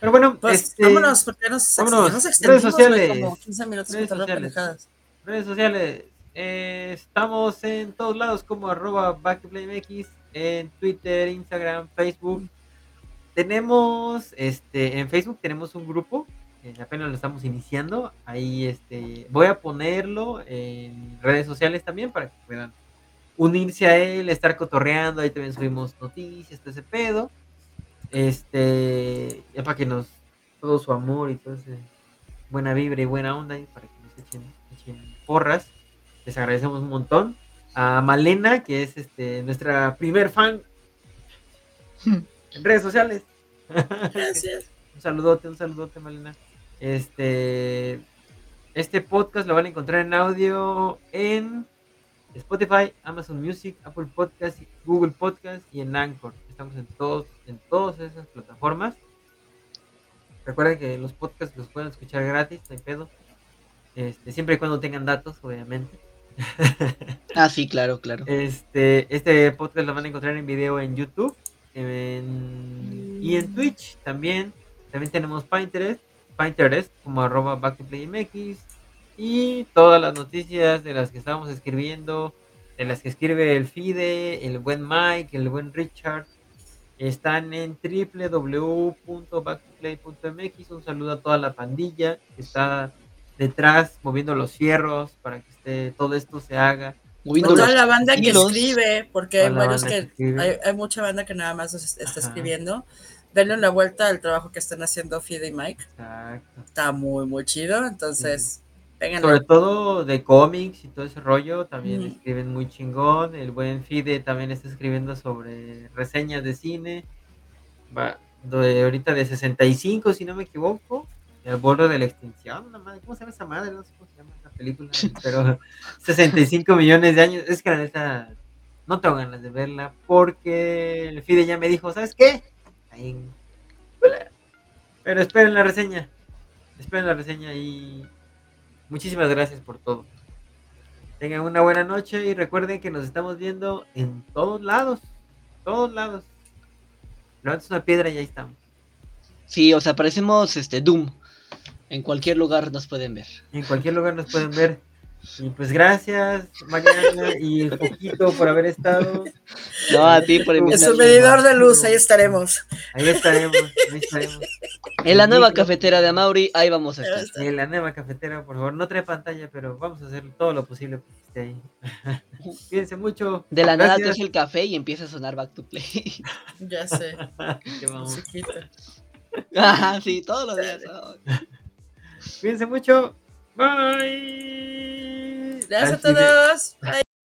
Pero bueno, pues este, vámonos, porque nos, vámonos. nos Redes extendimos sociales. como 15 minutos Redes sociales. redes sociales. eh, estamos en todos lados como arroba backtoplaymx, en Twitter, Instagram, Facebook. Tenemos, este, en Facebook tenemos un grupo, eh, apenas lo estamos iniciando. Ahí, este, voy a ponerlo en redes sociales también para que puedan unirse a él, estar cotorreando. Ahí también subimos noticias, todo ese pedo. Este, ya para que nos, todo su amor y todo ese buena vibra y buena onda, y para que nos echen, echen porras. Les agradecemos un montón. A Malena, que es este nuestra primer fan en redes sociales. Gracias. Un saludote, un saludote, Malena. Este, este podcast lo van a encontrar en audio en Spotify, Amazon Music, Apple Podcast, Google Podcast y en Anchor. Estamos en todos, en todas esas plataformas. Recuerden que los podcasts los pueden escuchar gratis, no hay pedo. Este, siempre y cuando tengan datos, obviamente. Ah, sí, claro, claro. Este, este podcast lo van a encontrar en video en YouTube en- y en Twitch también. También tenemos Pinterest, Pinterest como arroba back to play MX y todas las noticias de las que estamos escribiendo, de las que escribe el Fide, el buen Mike, el buen Richard, están en www.backtoplay.mx. Un saludo a toda la pandilla que está detrás moviendo los fierros para que esté, todo esto se haga. Moviendo Toda la banda que hilos. escribe, porque hay la varios que, que escribe. hay, hay mucha banda que nada más es- está Ajá. escribiendo. Denle una vuelta al trabajo que están haciendo Fide y Mike. Exacto. Está muy, muy chido. Entonces, Sobre todo de cómics y todo ese rollo, también escriben muy chingón. El buen Fide también está escribiendo sobre reseñas de cine. Va, de ahorita de 65, si no me equivoco. El borde de la extinción, una madre, ¿cómo se llama esa madre? No sé cómo se llama esa película, pero 65 millones de años. Es que la neta, no tengo ganas de verla porque el Fide ya me dijo, ¿sabes qué? Ahí Pero esperen la reseña. Esperen la reseña y muchísimas gracias por todo. Tengan una buena noche y recuerden que nos estamos viendo en todos lados. Todos lados. Levantas una piedra y ahí estamos. Sí, o sea, parecemos este Doom. En cualquier lugar nos pueden ver. En cualquier lugar nos pueden ver. Y pues gracias, Mariana y Poquito por haber estado. No, a ti por En invitarme. su medidor de luz, ahí estaremos. Ahí estaremos, ahí estaremos. En la nueva cafetera de Amauri, ahí vamos a estar. En la nueva cafetera, por favor, no trae pantalla, pero vamos a hacer todo lo posible para que esté ahí. Cuídense mucho. De la nada es el café y empieza a sonar Back to Play. Ya sé. Qué musiquita. Ajá, sí, todos los días. ah. Cuídense mucho. Bye. Gracias a todos. Bye.